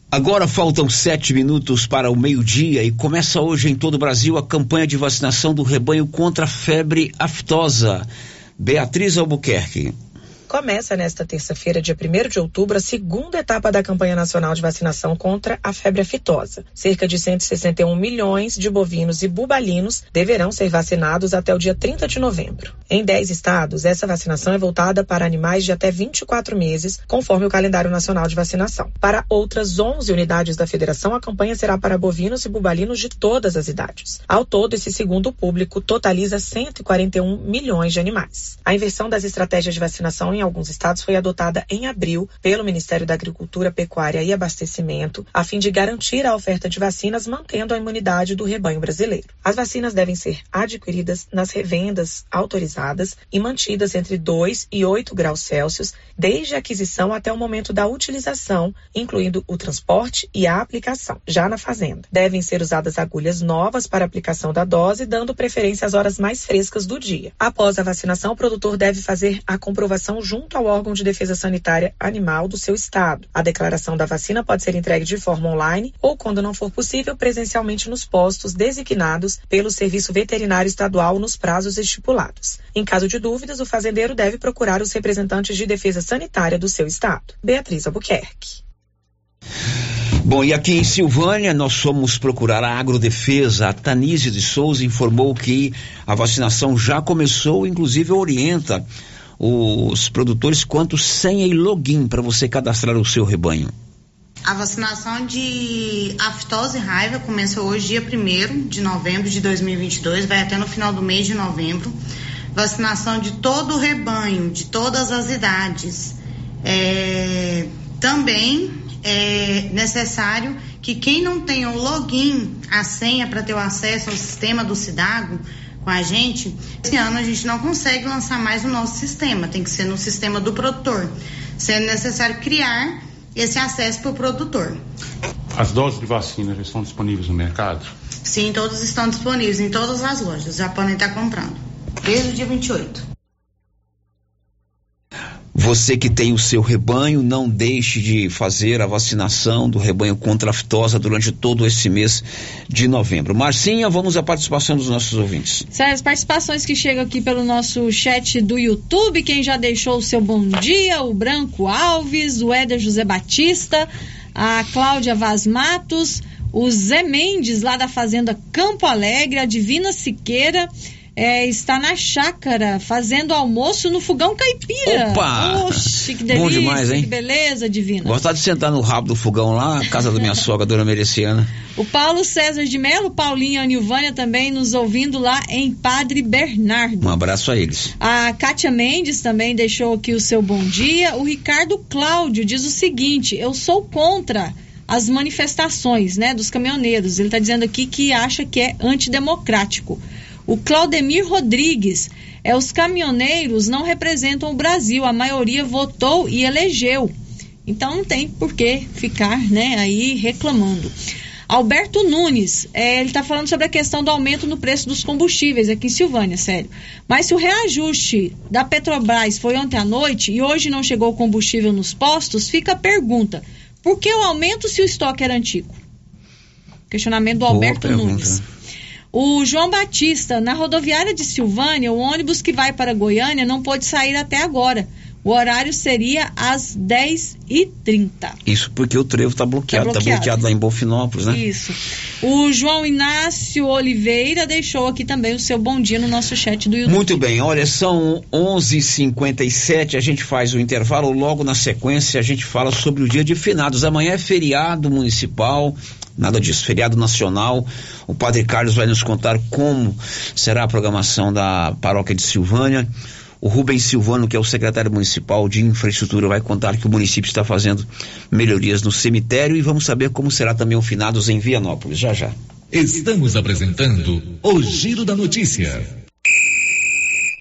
Agora faltam sete minutos para o meio-dia e começa hoje em todo o Brasil a campanha de vacinação do rebanho contra a febre aftosa. Beatriz Albuquerque. Começa nesta terça-feira, dia 1 de outubro, a segunda etapa da campanha nacional de vacinação contra a febre aftosa. Cerca de 161 milhões de bovinos e bubalinos deverão ser vacinados até o dia 30 de novembro. Em 10 estados, essa vacinação é voltada para animais de até 24 meses, conforme o calendário nacional de vacinação. Para outras 11 unidades da federação, a campanha será para bovinos e bubalinos de todas as idades. Ao todo, esse segundo público totaliza 141 milhões de animais. A inversão das estratégias de vacinação em alguns estados foi adotada em abril pelo Ministério da Agricultura, Pecuária e Abastecimento, a fim de garantir a oferta de vacinas mantendo a imunidade do rebanho brasileiro. As vacinas devem ser adquiridas nas revendas autorizadas e mantidas entre 2 e 8 graus Celsius, desde a aquisição até o momento da utilização, incluindo o transporte e a aplicação, já na fazenda. Devem ser usadas agulhas novas para aplicação da dose, dando preferência às horas mais frescas do dia. Após a vacinação, o produtor deve fazer a comprovação junto ao órgão de defesa sanitária animal do seu estado. A declaração da vacina pode ser entregue de forma online ou, quando não for possível, presencialmente nos postos designados pelo Serviço Veterinário Estadual nos prazos estipulados. Em caso de dúvidas, o fazendeiro deve procurar os representantes de defesa sanitária do seu estado. Beatriz Albuquerque. Bom, e aqui em Silvânia nós fomos procurar a Agrodefesa. A Tanise de Souza informou que a vacinação já começou, inclusive orienta os produtores quanto senha e login para você cadastrar o seu rebanho. A vacinação de aftose e raiva começou hoje, dia 1 de novembro de 2022, vai até no final do mês de novembro. Vacinação de todo o rebanho, de todas as idades. É, também é necessário que quem não tenha o login, a senha para ter o acesso ao sistema do Cidago com a gente, esse ano a gente não consegue lançar mais o nosso sistema, tem que ser no sistema do produtor, sendo necessário criar esse acesso para o produtor. As doses de vacina já estão disponíveis no mercado? Sim, todos estão disponíveis em todas as lojas, já podem estar comprando, desde o dia 28. Você que tem o seu rebanho, não deixe de fazer a vacinação do rebanho contra a fitosa durante todo esse mês de novembro. Marcinha, vamos à participação dos nossos ouvintes. Sério, as participações que chegam aqui pelo nosso chat do YouTube, quem já deixou o seu bom dia, o Branco Alves, o Éder José Batista, a Cláudia Vaz Matos, o Zé Mendes, lá da Fazenda Campo Alegre, a Divina Siqueira é, está na chácara fazendo almoço no fogão caipira. Opa! Oxe, que delícia, Bom demais, hein? que beleza, divina. Gostar de sentar no rabo do fogão lá, casa da minha sogra, dona Mereciana. O Paulo César de Melo, Paulinho e a Nilvânia também nos ouvindo lá em Padre Bernardo. Um abraço a eles. A Kátia Mendes também deixou aqui o seu bom dia. O Ricardo Cláudio diz o seguinte: eu sou contra as manifestações né, dos caminhoneiros. Ele está dizendo aqui que acha que é antidemocrático. O Claudemir Rodrigues. É, os caminhoneiros não representam o Brasil, a maioria votou e elegeu. Então não tem por que ficar né, aí reclamando. Alberto Nunes, é, ele está falando sobre a questão do aumento no preço dos combustíveis aqui em Silvânia, sério. Mas se o reajuste da Petrobras foi ontem à noite e hoje não chegou o combustível nos postos, fica a pergunta: por que o aumento se o estoque era antigo? Questionamento do Boa Alberto pergunta. Nunes. O João Batista, na rodoviária de Silvânia, o ônibus que vai para Goiânia não pôde sair até agora. O horário seria às 10h30. Isso porque o trevo está bloqueado, Tá está bloqueado. bloqueado lá em Bonfinópolis, né? Isso. O João Inácio Oliveira deixou aqui também o seu bom dia no nosso chat do YouTube. Muito bem, olha, são 11:57. A gente faz o intervalo. Logo na sequência, a gente fala sobre o dia de finados. Amanhã é feriado municipal, nada disso, feriado nacional. O Padre Carlos vai nos contar como será a programação da paróquia de Silvânia. O Rubens Silvano, que é o secretário municipal de infraestrutura, vai contar que o município está fazendo melhorias no cemitério e vamos saber como será também o finados em Vianópolis. Já já. Estamos apresentando o Giro da Notícia.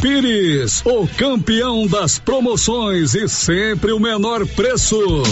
Pires, o campeão das promoções e sempre o menor preço.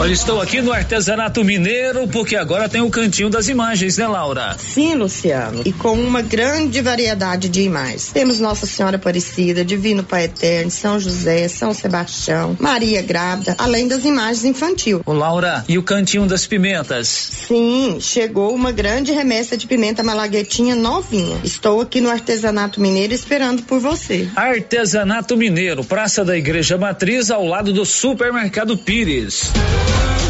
Olha, estou aqui no artesanato mineiro porque agora tem o cantinho das imagens, né, Laura? Sim, Luciano, e com uma grande variedade de imagens. Temos Nossa Senhora Aparecida, Divino Pai Eterno, São José, São Sebastião, Maria Grávida, além das imagens infantil. Ô, Laura, e o cantinho das pimentas? Sim, chegou uma grande remessa de pimenta malaguetinha novinha. Estou aqui no Artesanato Mineiro esperando por você. Artesanato Mineiro, Praça da Igreja Matriz, ao lado do Supermercado Pires. Thank you.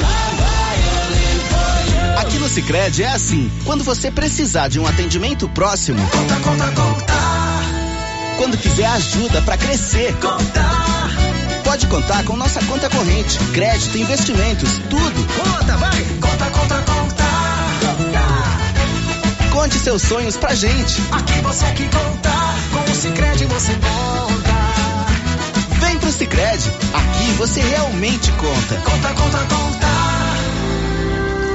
Sicredi é assim. Quando você precisar de um atendimento próximo, conta, conta, conta. Quando quiser ajuda para crescer, conta. Pode contar com nossa conta corrente, crédito, investimentos, tudo. Conta, vai. Conta, conta, conta. Conte seus sonhos pra gente. Aqui você que conta. Com o Sicredi você conta. Vem pro Sicredi. Aqui você realmente conta. Conta, conta, conta.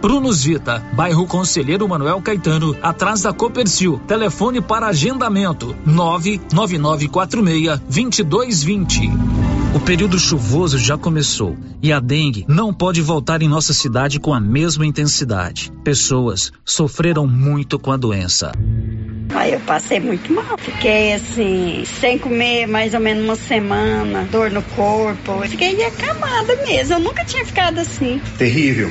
Prunus Vita, bairro Conselheiro Manuel Caetano, atrás da Copercil. Telefone para agendamento: 99946-2220. O período chuvoso já começou e a dengue não pode voltar em nossa cidade com a mesma intensidade. Pessoas sofreram muito com a doença. Aí eu passei muito mal. Fiquei assim, sem comer mais ou menos uma semana, dor no corpo. Fiquei acamada mesmo. Eu nunca tinha ficado assim. Terrível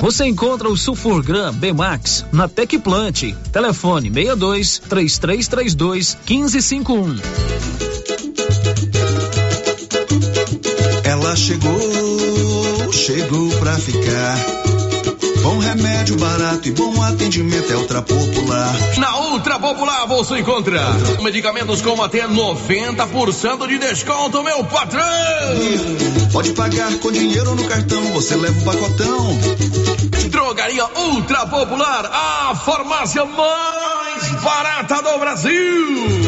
Você encontra o Sulfurgram Bmax na Tecplant. Telefone 62 3332 1551. Ela chegou, chegou pra ficar. Bom remédio barato e bom atendimento é Ultra Popular. Na Ultra Popular você encontra medicamentos com até 90% de desconto, meu patrão! Pode pagar com dinheiro no cartão, você leva um pacotão. Drogaria Ultra Popular, a farmácia mais barata do Brasil.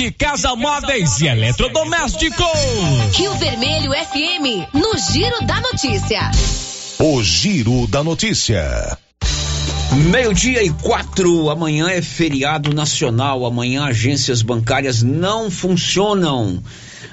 De casa móveis e eletrodomésticos. Rio Vermelho FM, no Giro da Notícia. O Giro da Notícia. Meio-dia e quatro, amanhã é feriado nacional. Amanhã agências bancárias não funcionam.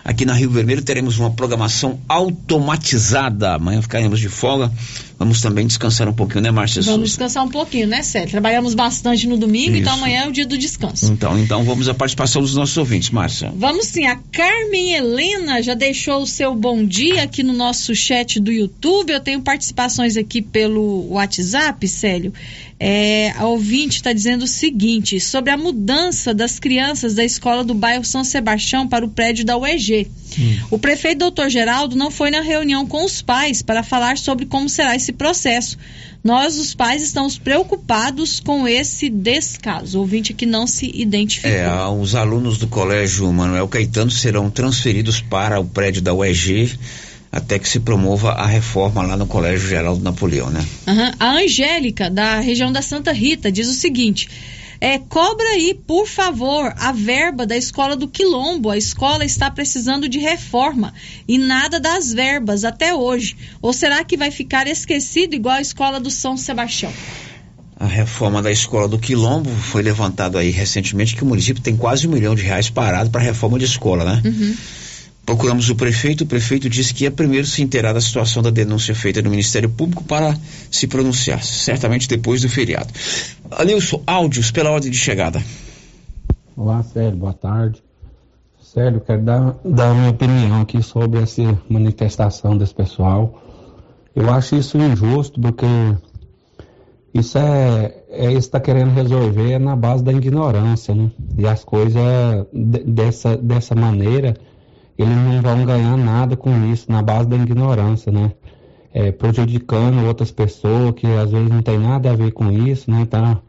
Aqui na Rio Vermelho teremos uma programação automatizada. Amanhã ficaremos de folga. Vamos também descansar um pouquinho, né, Márcia? Vamos descansar um pouquinho, né, Sérgio? Trabalhamos bastante no domingo, Isso. então amanhã é o dia do descanso. Então, então vamos à participação dos nossos ouvintes, Márcia. Vamos sim. A Carmen Helena já deixou o seu bom dia aqui no nosso chat do YouTube. Eu tenho participações aqui pelo WhatsApp, Célio. É, a ouvinte está dizendo o seguinte: sobre a mudança das crianças da escola do bairro São Sebastião para o prédio da UEG. Hum. O prefeito doutor Geraldo não foi na reunião com os pais para falar sobre como será esse processo. Nós, os pais, estamos preocupados com esse descaso. O ouvinte que não se identificou. É, os alunos do colégio Manuel Caetano serão transferidos para o prédio da UEG até que se promova a reforma lá no Colégio Geraldo Napoleão, né? Uhum. A Angélica, da região da Santa Rita, diz o seguinte. É, cobra aí, por favor, a verba da escola do Quilombo. A escola está precisando de reforma e nada das verbas até hoje. Ou será que vai ficar esquecido igual a escola do São Sebastião? A reforma da escola do Quilombo foi levantado aí recentemente que o município tem quase um milhão de reais parado para reforma de escola, né? Uhum. Procuramos o prefeito, o prefeito disse que ia primeiro se inteirar da situação da denúncia feita no Ministério Público para se pronunciar, certamente depois do feriado. Anilson, áudios pela ordem de chegada. Olá, Célio, boa tarde. Célio, quero dar, dar minha opinião aqui sobre essa manifestação desse pessoal. Eu acho isso injusto, porque isso é, é está querendo resolver na base da ignorância, né? E as coisas dessa, dessa maneira eles não vão ganhar nada com isso, na base da ignorância, né? É, prejudicando outras pessoas que às vezes não tem nada a ver com isso, né? Tá?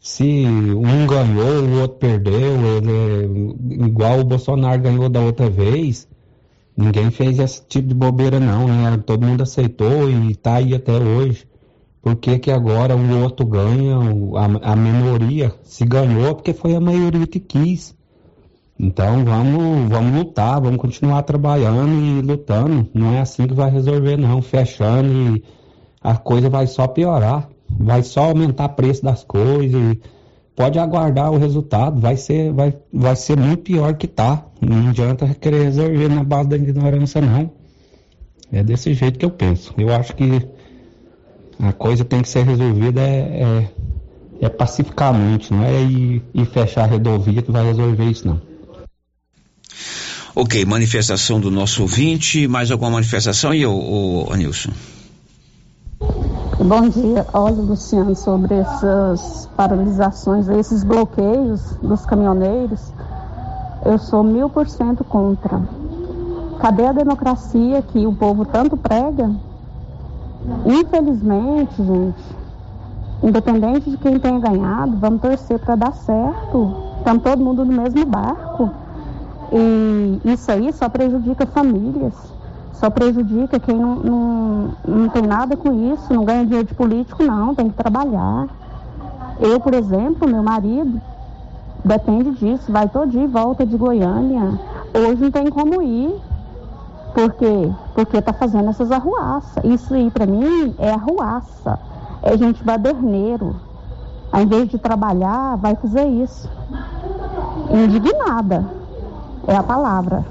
Se um ganhou, o outro perdeu, ele, igual o Bolsonaro ganhou da outra vez, ninguém fez esse tipo de bobeira não, né? Todo mundo aceitou e tá aí até hoje. Por que, que agora o outro ganha, a, a minoria se ganhou porque foi a maioria que quis. Então vamos, vamos lutar, vamos continuar trabalhando e lutando. Não é assim que vai resolver, não. Fechando e a coisa vai só piorar. Vai só aumentar o preço das coisas. pode aguardar o resultado. Vai ser, vai, vai ser muito pior que tá. Não adianta querer resolver na base da ignorância, não. É desse jeito que eu penso. Eu acho que a coisa tem que ser resolvida é, é, é pacificamente, não é e, fechar a rodovia que vai resolver isso, não. Ok, manifestação do nosso ouvinte. Mais alguma manifestação e o, o Anilson? Bom dia. Olha, Luciano, sobre essas paralisações, esses bloqueios dos caminhoneiros, eu sou mil por cento contra. Cadê a democracia que o povo tanto prega? Infelizmente, gente, independente de quem tenha ganhado, vamos torcer para dar certo. Estamos todo mundo no mesmo barco. E isso aí só prejudica famílias, só prejudica quem não, não, não tem nada com isso, não ganha dinheiro de político, não, tem que trabalhar. Eu, por exemplo, meu marido, depende disso, vai todo dia e volta de Goiânia. Hoje não tem como ir. Por quê? Porque tá fazendo essas arruaças. Isso aí para mim é arruaça. É gente baderneiro. Ao invés de trabalhar, vai fazer isso. Indignada é a palavra.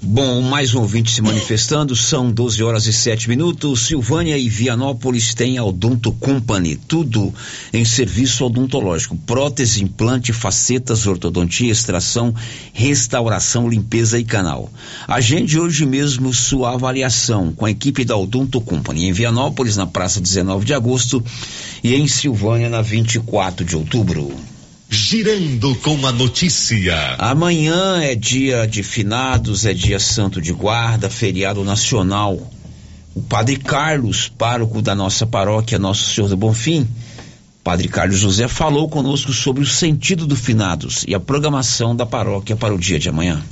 Bom, mais um ouvinte se manifestando, são 12 horas e 7 minutos. Silvânia e Vianópolis têm a Odonto Company, tudo em serviço odontológico: prótese, implante, facetas, ortodontia, extração, restauração, limpeza e canal. Agende hoje mesmo sua avaliação com a equipe da Odonto Company em Vianópolis, na praça 19 de agosto, e em Silvânia, na 24 de outubro. Girando com a notícia. Amanhã é dia de finados, é dia santo de guarda, feriado nacional. O Padre Carlos, pároco da nossa paróquia Nosso Senhor do Bonfim, Padre Carlos José falou conosco sobre o sentido do finados e a programação da paróquia para o dia de amanhã.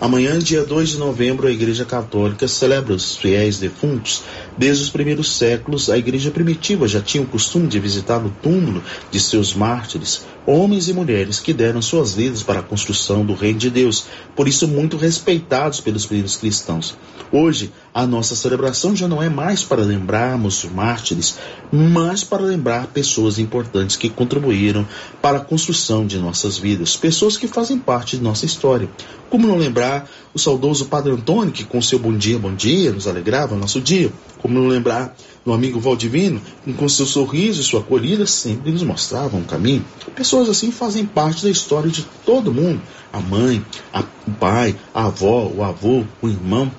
Amanhã, dia 2 de novembro, a Igreja Católica celebra os fiéis defuntos. Desde os primeiros séculos, a Igreja primitiva já tinha o costume de visitar o túmulo de seus mártires, homens e mulheres que deram suas vidas para a construção do Reino de Deus, por isso muito respeitados pelos primeiros cristãos. Hoje, a nossa celebração já não é mais para lembrarmos mártires, mas para lembrar pessoas importantes que contribuíram para a construção de nossas vidas, pessoas que fazem parte de nossa história. Como não lembrar o saudoso Padre Antônio, que com seu bom dia, bom dia, nos alegrava nosso dia? Como não lembrar do amigo Valdivino, que com seu sorriso e sua acolhida sempre nos mostravam um caminho? Pessoas assim fazem parte da história de todo mundo. A mãe, a, o pai, a avó, o avô, o irmão,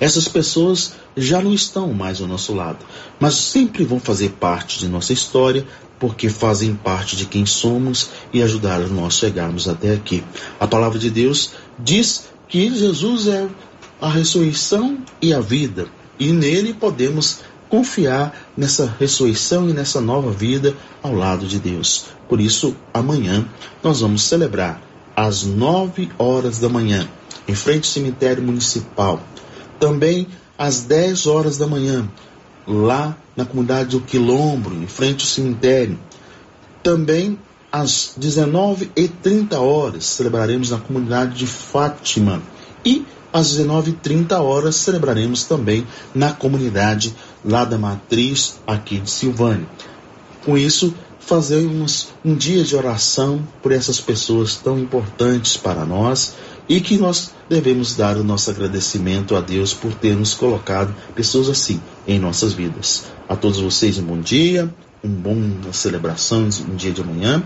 essas pessoas já não estão mais ao nosso lado, mas sempre vão fazer parte de nossa história, porque fazem parte de quem somos e ajudaram nós chegarmos até aqui. A palavra de Deus diz que Jesus é a ressurreição e a vida, e nele podemos confiar nessa ressurreição e nessa nova vida ao lado de Deus. Por isso, amanhã nós vamos celebrar às nove horas da manhã, em frente ao cemitério municipal, também às 10 horas da manhã, lá na comunidade do Quilombo, em frente ao cemitério. Também às 19h30 horas celebraremos na comunidade de Fátima. E às 19h30 horas celebraremos também na comunidade lá da Matriz, aqui de Silvânia. Com isso, fazemos um dia de oração por essas pessoas tão importantes para nós e que nós devemos dar o nosso agradecimento a Deus por ter nos colocado pessoas assim em nossas vidas. A todos vocês um bom dia, um bom celebração, um dia de amanhã,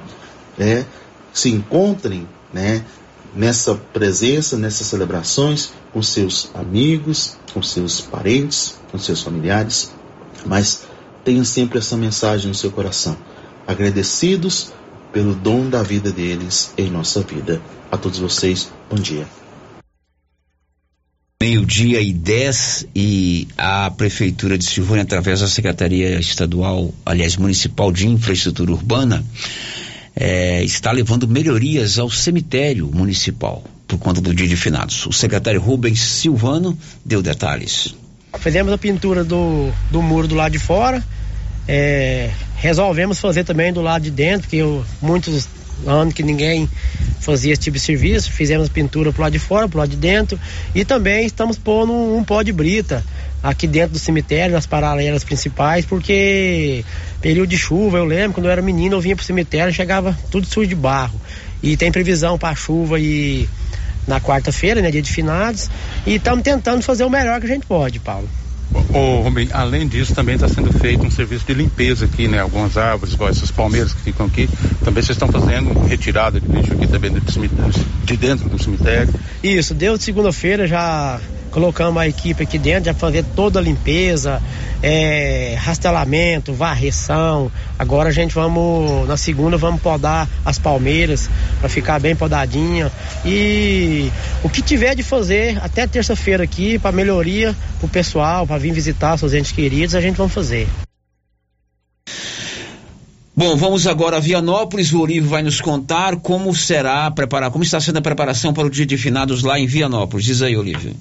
né? Se encontrem, né? Nessa presença, nessas celebrações, com seus amigos, com seus parentes, com seus familiares, mas tenha sempre essa mensagem no seu coração. Agradecidos pelo dom da vida deles em nossa vida. A todos vocês, bom dia. Meio-dia e 10 e a Prefeitura de Silvânia, através da Secretaria Estadual, aliás, Municipal de Infraestrutura Urbana, é, está levando melhorias ao cemitério municipal por conta do dia de finados. O secretário Rubens Silvano deu detalhes. Fizemos a pintura do, do muro do lado de fora, é, resolvemos fazer também do lado de dentro, porque eu, muitos anos que ninguém fazia esse tipo de serviço, fizemos pintura pro lado de fora, pro lado de dentro e também estamos pondo um, um pó de brita aqui dentro do cemitério, nas paralelas principais, porque período de chuva, eu lembro, quando eu era menino, eu vinha pro cemitério, chegava tudo sujo de barro. E tem previsão para chuva e na quarta-feira, né, dia de finados, e estamos tentando fazer o melhor que a gente pode, Paulo. Ô, além disso, também está sendo feito um serviço de limpeza aqui, né? Algumas árvores, igual essas palmeiras que ficam aqui, também vocês estão fazendo retirada de lixo aqui também de dentro do cemitério. Isso, deu de segunda-feira já colocamos a equipe aqui dentro, já fazer toda a limpeza, é, rastelamento, varreção. Agora a gente vamos, na segunda, vamos podar as palmeiras para ficar bem podadinha. E o que tiver de fazer até terça-feira aqui para melhoria pro pessoal, para vir visitar seus entes queridos, a gente vai fazer. Bom, vamos agora a Vianópolis. O Olívio vai nos contar como será preparar, como está sendo a preparação para o dia de finados lá em Vianópolis. Diz aí, Olívio.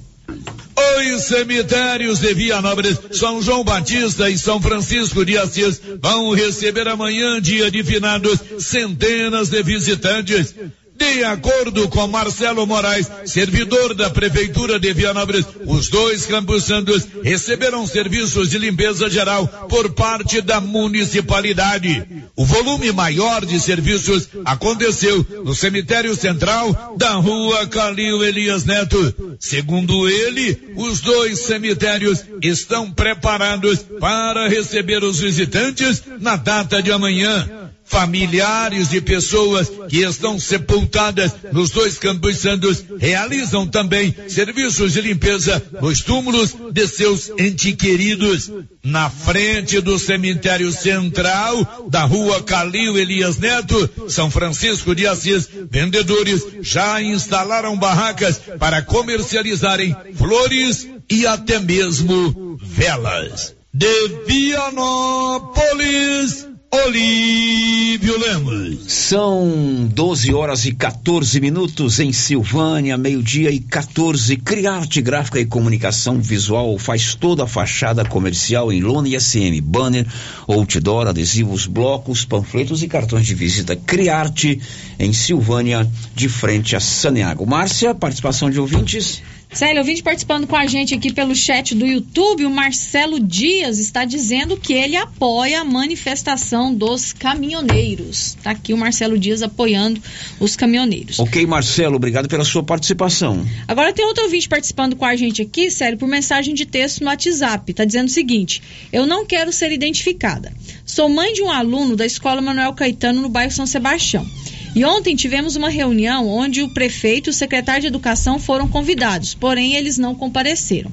Os cemitérios de Vianópolis, São João Batista e São Francisco de Assis vão receber amanhã, dia de finados, centenas de visitantes. De acordo com Marcelo Moraes, servidor da Prefeitura de Vianópolis, os dois Campos Santos receberam serviços de limpeza geral por parte da municipalidade. O volume maior de serviços aconteceu no cemitério central da rua Calil Elias Neto. Segundo ele, os dois cemitérios estão preparados para receber os visitantes na data de amanhã. Familiares de pessoas que estão sepultadas nos dois Campos Santos realizam também serviços de limpeza nos túmulos de seus entes queridos. Na frente do cemitério central da rua Calil Elias Neto, São Francisco de Assis, vendedores já instalaram barracas para comercializarem flores e até mesmo velas. De Vianópolis, Olívio Lemos. São 12 horas e 14 minutos em Silvânia, meio-dia e 14. Criarte Gráfica e Comunicação Visual faz toda a fachada comercial em lona e SM, banner, outdoor, adesivos, blocos, panfletos e cartões de visita. Criarte em Silvânia, de frente a Saneago. Márcia, participação de ouvintes. Célio, ouvinte participando com a gente aqui pelo chat do YouTube, o Marcelo Dias está dizendo que ele apoia a manifestação dos caminhoneiros. Está aqui o Marcelo Dias apoiando os caminhoneiros. Ok, Marcelo, obrigado pela sua participação. Agora tem outro ouvinte participando com a gente aqui, Célio, por mensagem de texto no WhatsApp. Está dizendo o seguinte: Eu não quero ser identificada. Sou mãe de um aluno da Escola Manuel Caetano no bairro São Sebastião. E ontem tivemos uma reunião onde o prefeito e o secretário de Educação foram convidados, porém eles não compareceram.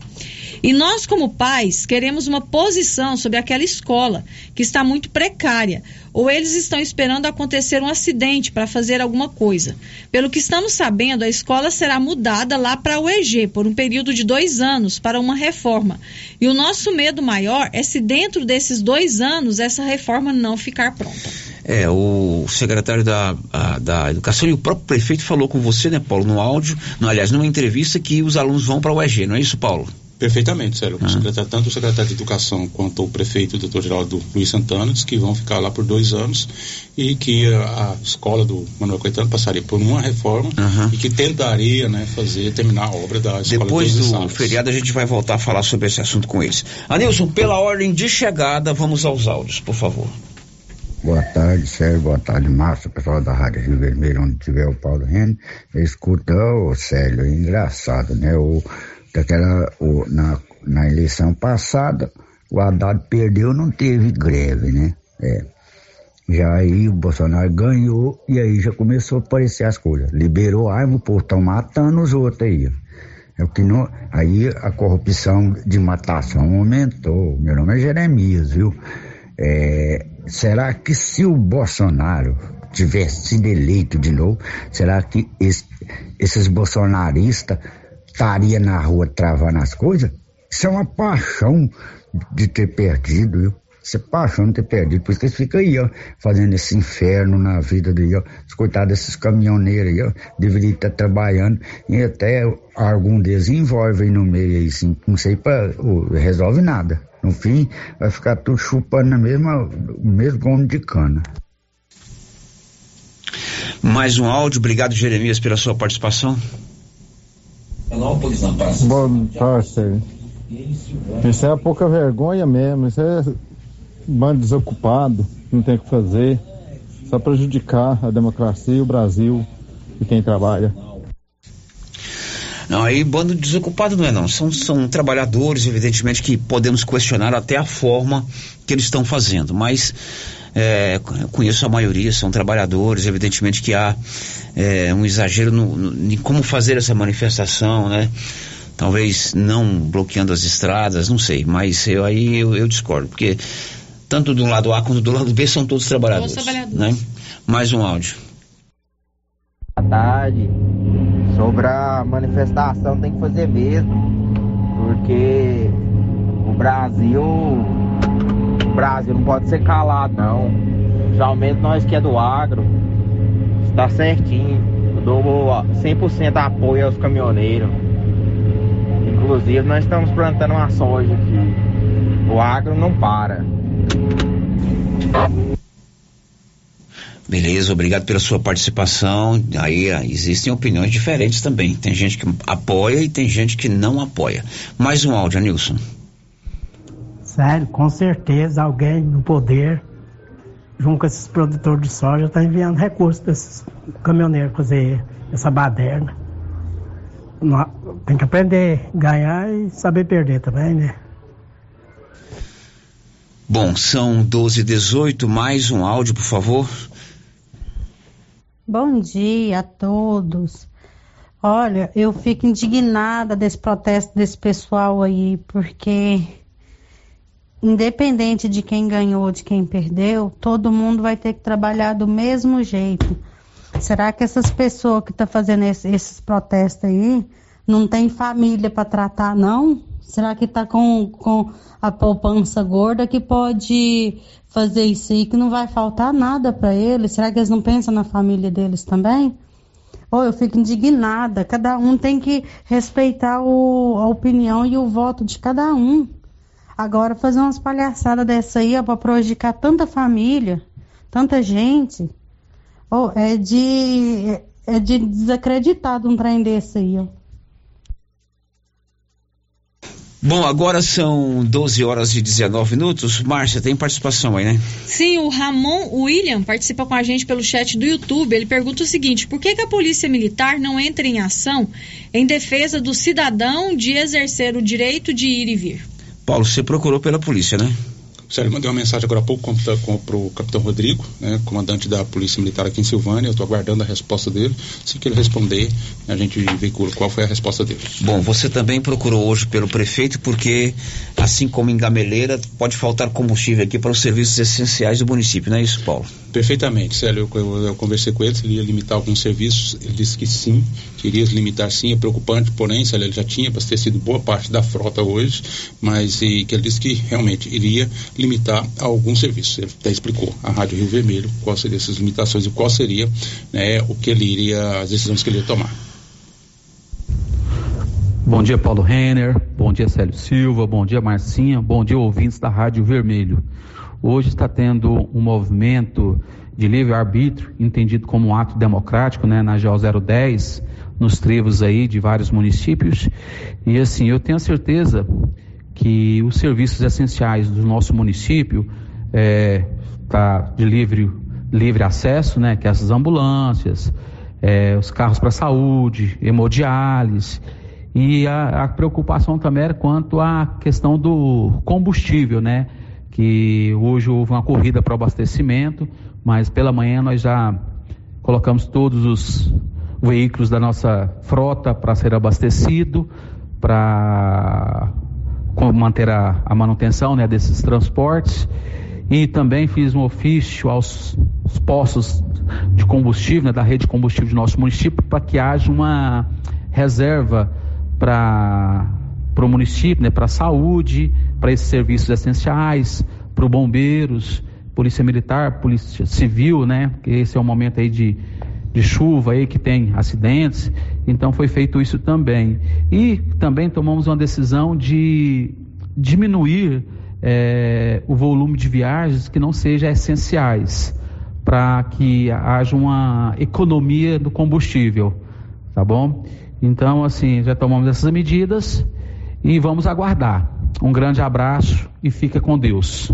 E nós, como pais, queremos uma posição sobre aquela escola, que está muito precária, ou eles estão esperando acontecer um acidente para fazer alguma coisa. Pelo que estamos sabendo, a escola será mudada lá para o EG por um período de dois anos para uma reforma. E o nosso medo maior é se dentro desses dois anos essa reforma não ficar pronta. É, o secretário da, a, da Educação e o próprio prefeito falou com você, né, Paulo, no áudio, no, aliás, numa entrevista que os alunos vão para o EG, não é isso, Paulo? Perfeitamente, sério. O secretário, tanto o secretário de Educação quanto o prefeito, o doutor Geraldo Luiz Santana, diz que vão ficar lá por dois anos e que a, a escola do Manuel Caetano passaria por uma reforma e que tentaria né, fazer, terminar a obra da escola Depois de do Salas. feriado a gente vai voltar a falar sobre esse assunto com eles. Anilson, pela ordem de chegada, vamos aos áudios, por favor. Boa tarde, Sérgio. Boa tarde, Márcio. Pessoal da Rádio Rio Vermelho, onde tiver o Paulo Rene. Escuta, ô Célio, é engraçado, né? O, daquela, o, na, na eleição passada, o Haddad perdeu, não teve greve, né? É. Já aí o Bolsonaro ganhou e aí já começou a aparecer as coisas. Liberou arma, o povo estão matando os outros aí. É o que não, aí a corrupção de matação aumentou. Meu nome é Jeremias, viu? É, será que se o Bolsonaro tivesse sido eleito de novo, será que esse- esses bolsonaristas estariam na rua travando as coisas? Isso é uma paixão de ter perdido, viu? Isso é paixão de ter perdido. Por isso que eles ficam aí, ó, fazendo esse inferno na vida daí, ó. Os coitados desses caminhoneiros aí, ó, deveriam estar trabalhando e até algum deles envolve aí no meio aí, sim. Não sei pra, ô, resolve nada. No fim, vai ficar tudo chupando na mesma, o mesmo gomo de cana. Mais um áudio, obrigado Jeremias pela sua participação. Boa tarde, Sérgio. Isso é pouca vergonha mesmo, isso é bando desocupado, não tem o que fazer, só prejudicar a democracia, o Brasil e quem trabalha. Não, aí bando desocupado não é não. São, são trabalhadores, evidentemente, que podemos questionar até a forma que eles estão fazendo. Mas é, conheço a maioria, são trabalhadores, evidentemente que há é, um exagero no, no- em como fazer essa manifestação, né? Talvez não bloqueando as estradas, não sei, mas eu aí eu, eu discordo, porque tanto do lado A quanto do lado B são todos trabalhadores. Todos trabalhadores. Né? Mais um áudio. Boa tarde. Sobre a manifestação tem que fazer mesmo. Porque o Brasil. Brasil não pode ser calado não. Principalmente nós que é do agro. Está certinho. Eu dou 100% apoio aos caminhoneiros. Inclusive nós estamos plantando uma soja aqui. O agro não para. Beleza, obrigado pela sua participação. Aí existem opiniões diferentes também. Tem gente que apoia e tem gente que não apoia. Mais um áudio, Nilson. Sério, com certeza alguém no poder, junto com esses produtores de soja, está enviando recursos para esses caminhoneiros fazer essa baderna. Tem que aprender a ganhar e saber perder também, né? Bom, são 12 e 18 mais um áudio, por favor. Bom dia a todos. Olha, eu fico indignada desse protesto desse pessoal aí, porque independente de quem ganhou, de quem perdeu, todo mundo vai ter que trabalhar do mesmo jeito. Será que essas pessoas que estão tá fazendo esse, esses protestos aí não tem família para tratar, não? Será que está com, com a poupança gorda que pode fazer isso aí, que não vai faltar nada para eles? Será que eles não pensam na família deles também? Ou oh, eu fico indignada. Cada um tem que respeitar o, a opinião e o voto de cada um. Agora, fazer umas palhaçadas dessa aí, para prejudicar tanta família, tanta gente, oh, é de é de desacreditar de um trem desse aí, ó. Bom, agora são 12 horas e 19 minutos. Márcia, tem participação aí, né? Sim, o Ramon William participa com a gente pelo chat do YouTube. Ele pergunta o seguinte: por que, que a Polícia Militar não entra em ação em defesa do cidadão de exercer o direito de ir e vir? Paulo, você procurou pela polícia, né? Sério, mandei uma mensagem agora há pouco para o capitão Rodrigo, né, comandante da Polícia Militar aqui em Silvânia. Eu estou aguardando a resposta dele. Se que ele responder, a gente veicula qual foi a resposta dele. Bom, você também procurou hoje pelo prefeito, porque, assim como em Gameleira, pode faltar combustível aqui para os serviços essenciais do município, não é isso, Paulo? Perfeitamente, Célio. Eu, eu, eu, conversei com ele, ele ia limitar alguns serviços. Ele disse que sim, queria limitar sim. É preocupante, porém, Célio, ele já tinha abastecido boa parte da frota hoje, mas e, que ele disse que realmente iria limitar alguns serviços. Ele até explicou à Rádio Rio Vermelho quais seriam essas limitações e qual seria né, o que ele iria, as decisões que ele ia tomar. Bom dia, Paulo Renner. Bom dia, Célio Silva. Bom dia, Marcinha. Bom dia, ouvintes da Rádio Vermelho. Hoje está tendo um movimento de livre-arbítrio, entendido como um ato democrático, né, na GO 010, nos trevos aí de vários municípios. E assim, eu tenho a certeza que os serviços essenciais do nosso município é, tá de livre, livre acesso, né, que é essas ambulâncias, é, os carros para saúde, hemodiálise, e a, a preocupação também era quanto à questão do combustível, né? que hoje houve uma corrida para o abastecimento, mas pela manhã nós já colocamos todos os veículos da nossa frota para ser abastecido, para manter a, a, manutenção né, desses transportes. E também fiz um ofício aos, postos de combustível, né, da rede de combustível do nosso município, para que haja uma reserva para o município, né, para a saúde, para esses serviços essenciais, para os bombeiros, polícia militar, polícia civil, né? Porque esse é um momento aí de, de chuva aí que tem acidentes. Então foi feito isso também. E também tomamos uma decisão de diminuir é, o volume de viagens que não sejam essenciais para que haja uma economia do combustível, tá bom? Então, assim, já tomamos essas medidas e vamos aguardar. Um grande abraço e fica com Deus.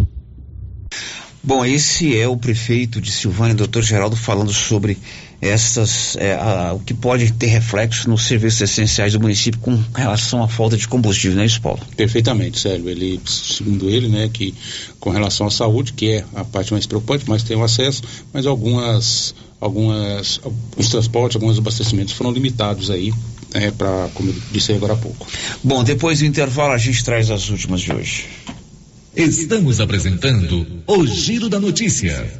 Bom, esse é o prefeito de Silvânia, doutor Geraldo, falando sobre essas, é, a, o que pode ter reflexo nos serviços essenciais do município com relação à falta de combustível, não é isso, Paulo? Perfeitamente, Sérgio. Ele, segundo ele, né, que com relação à saúde, que é a parte mais preocupante, mas tem o acesso, mas algumas, algumas, os transportes, alguns abastecimentos foram limitados aí é, para, como eu disse agora há pouco. Bom, depois do intervalo a gente traz as últimas de hoje. Estamos apresentando o Giro da Notícia.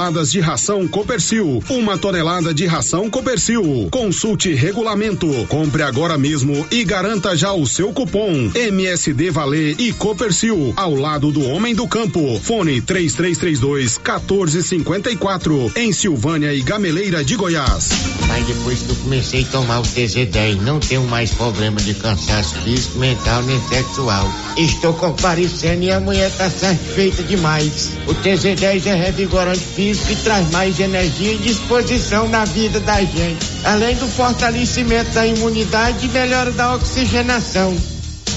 de ração Copercil, uma tonelada de ração Copercil. Consulte regulamento, compre agora mesmo e garanta já o seu cupom MSD Valer e Copercil ao lado do homem do campo. Fone 3332 1454 em Silvânia e Gameleira de Goiás. Mas depois que eu comecei a tomar o TZ10, não tenho mais problema de cansaço físico, mental nem sexual. Estou comparecendo e a mulher tá satisfeita demais. O TZ10 é revigorante físico e traz mais energia e disposição na vida da gente. Além do fortalecimento da imunidade e melhora da oxigenação.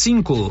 cinco.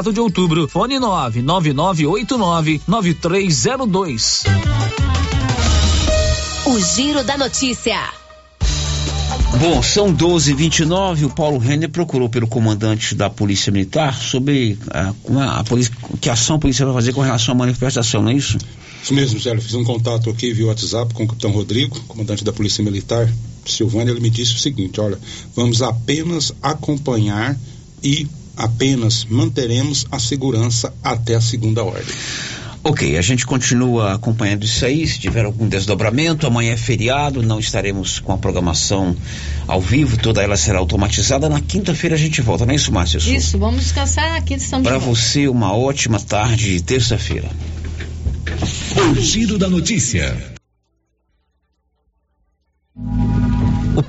4 de outubro. Fone 999899302. O Giro da Notícia. Bom, são 12 29 O Paulo Renner procurou pelo comandante da Polícia Militar sobre a, a, a polícia, que ação a polícia vai fazer com relação à manifestação, não é isso? Isso mesmo, Célio. Fiz um contato aqui via WhatsApp com o capitão Rodrigo, comandante da Polícia Militar, Silvânia. Ele me disse o seguinte: olha, vamos apenas acompanhar e Apenas manteremos a segurança até a segunda ordem. Ok, a gente continua acompanhando isso aí. Se tiver algum desdobramento, amanhã é feriado, não estaremos com a programação ao vivo, toda ela será automatizada. Na quinta-feira a gente volta, não é isso, Márcio? Isso, vamos descansar na quinta estamos Para você, uma ótima tarde de terça-feira. O giro da notícia. O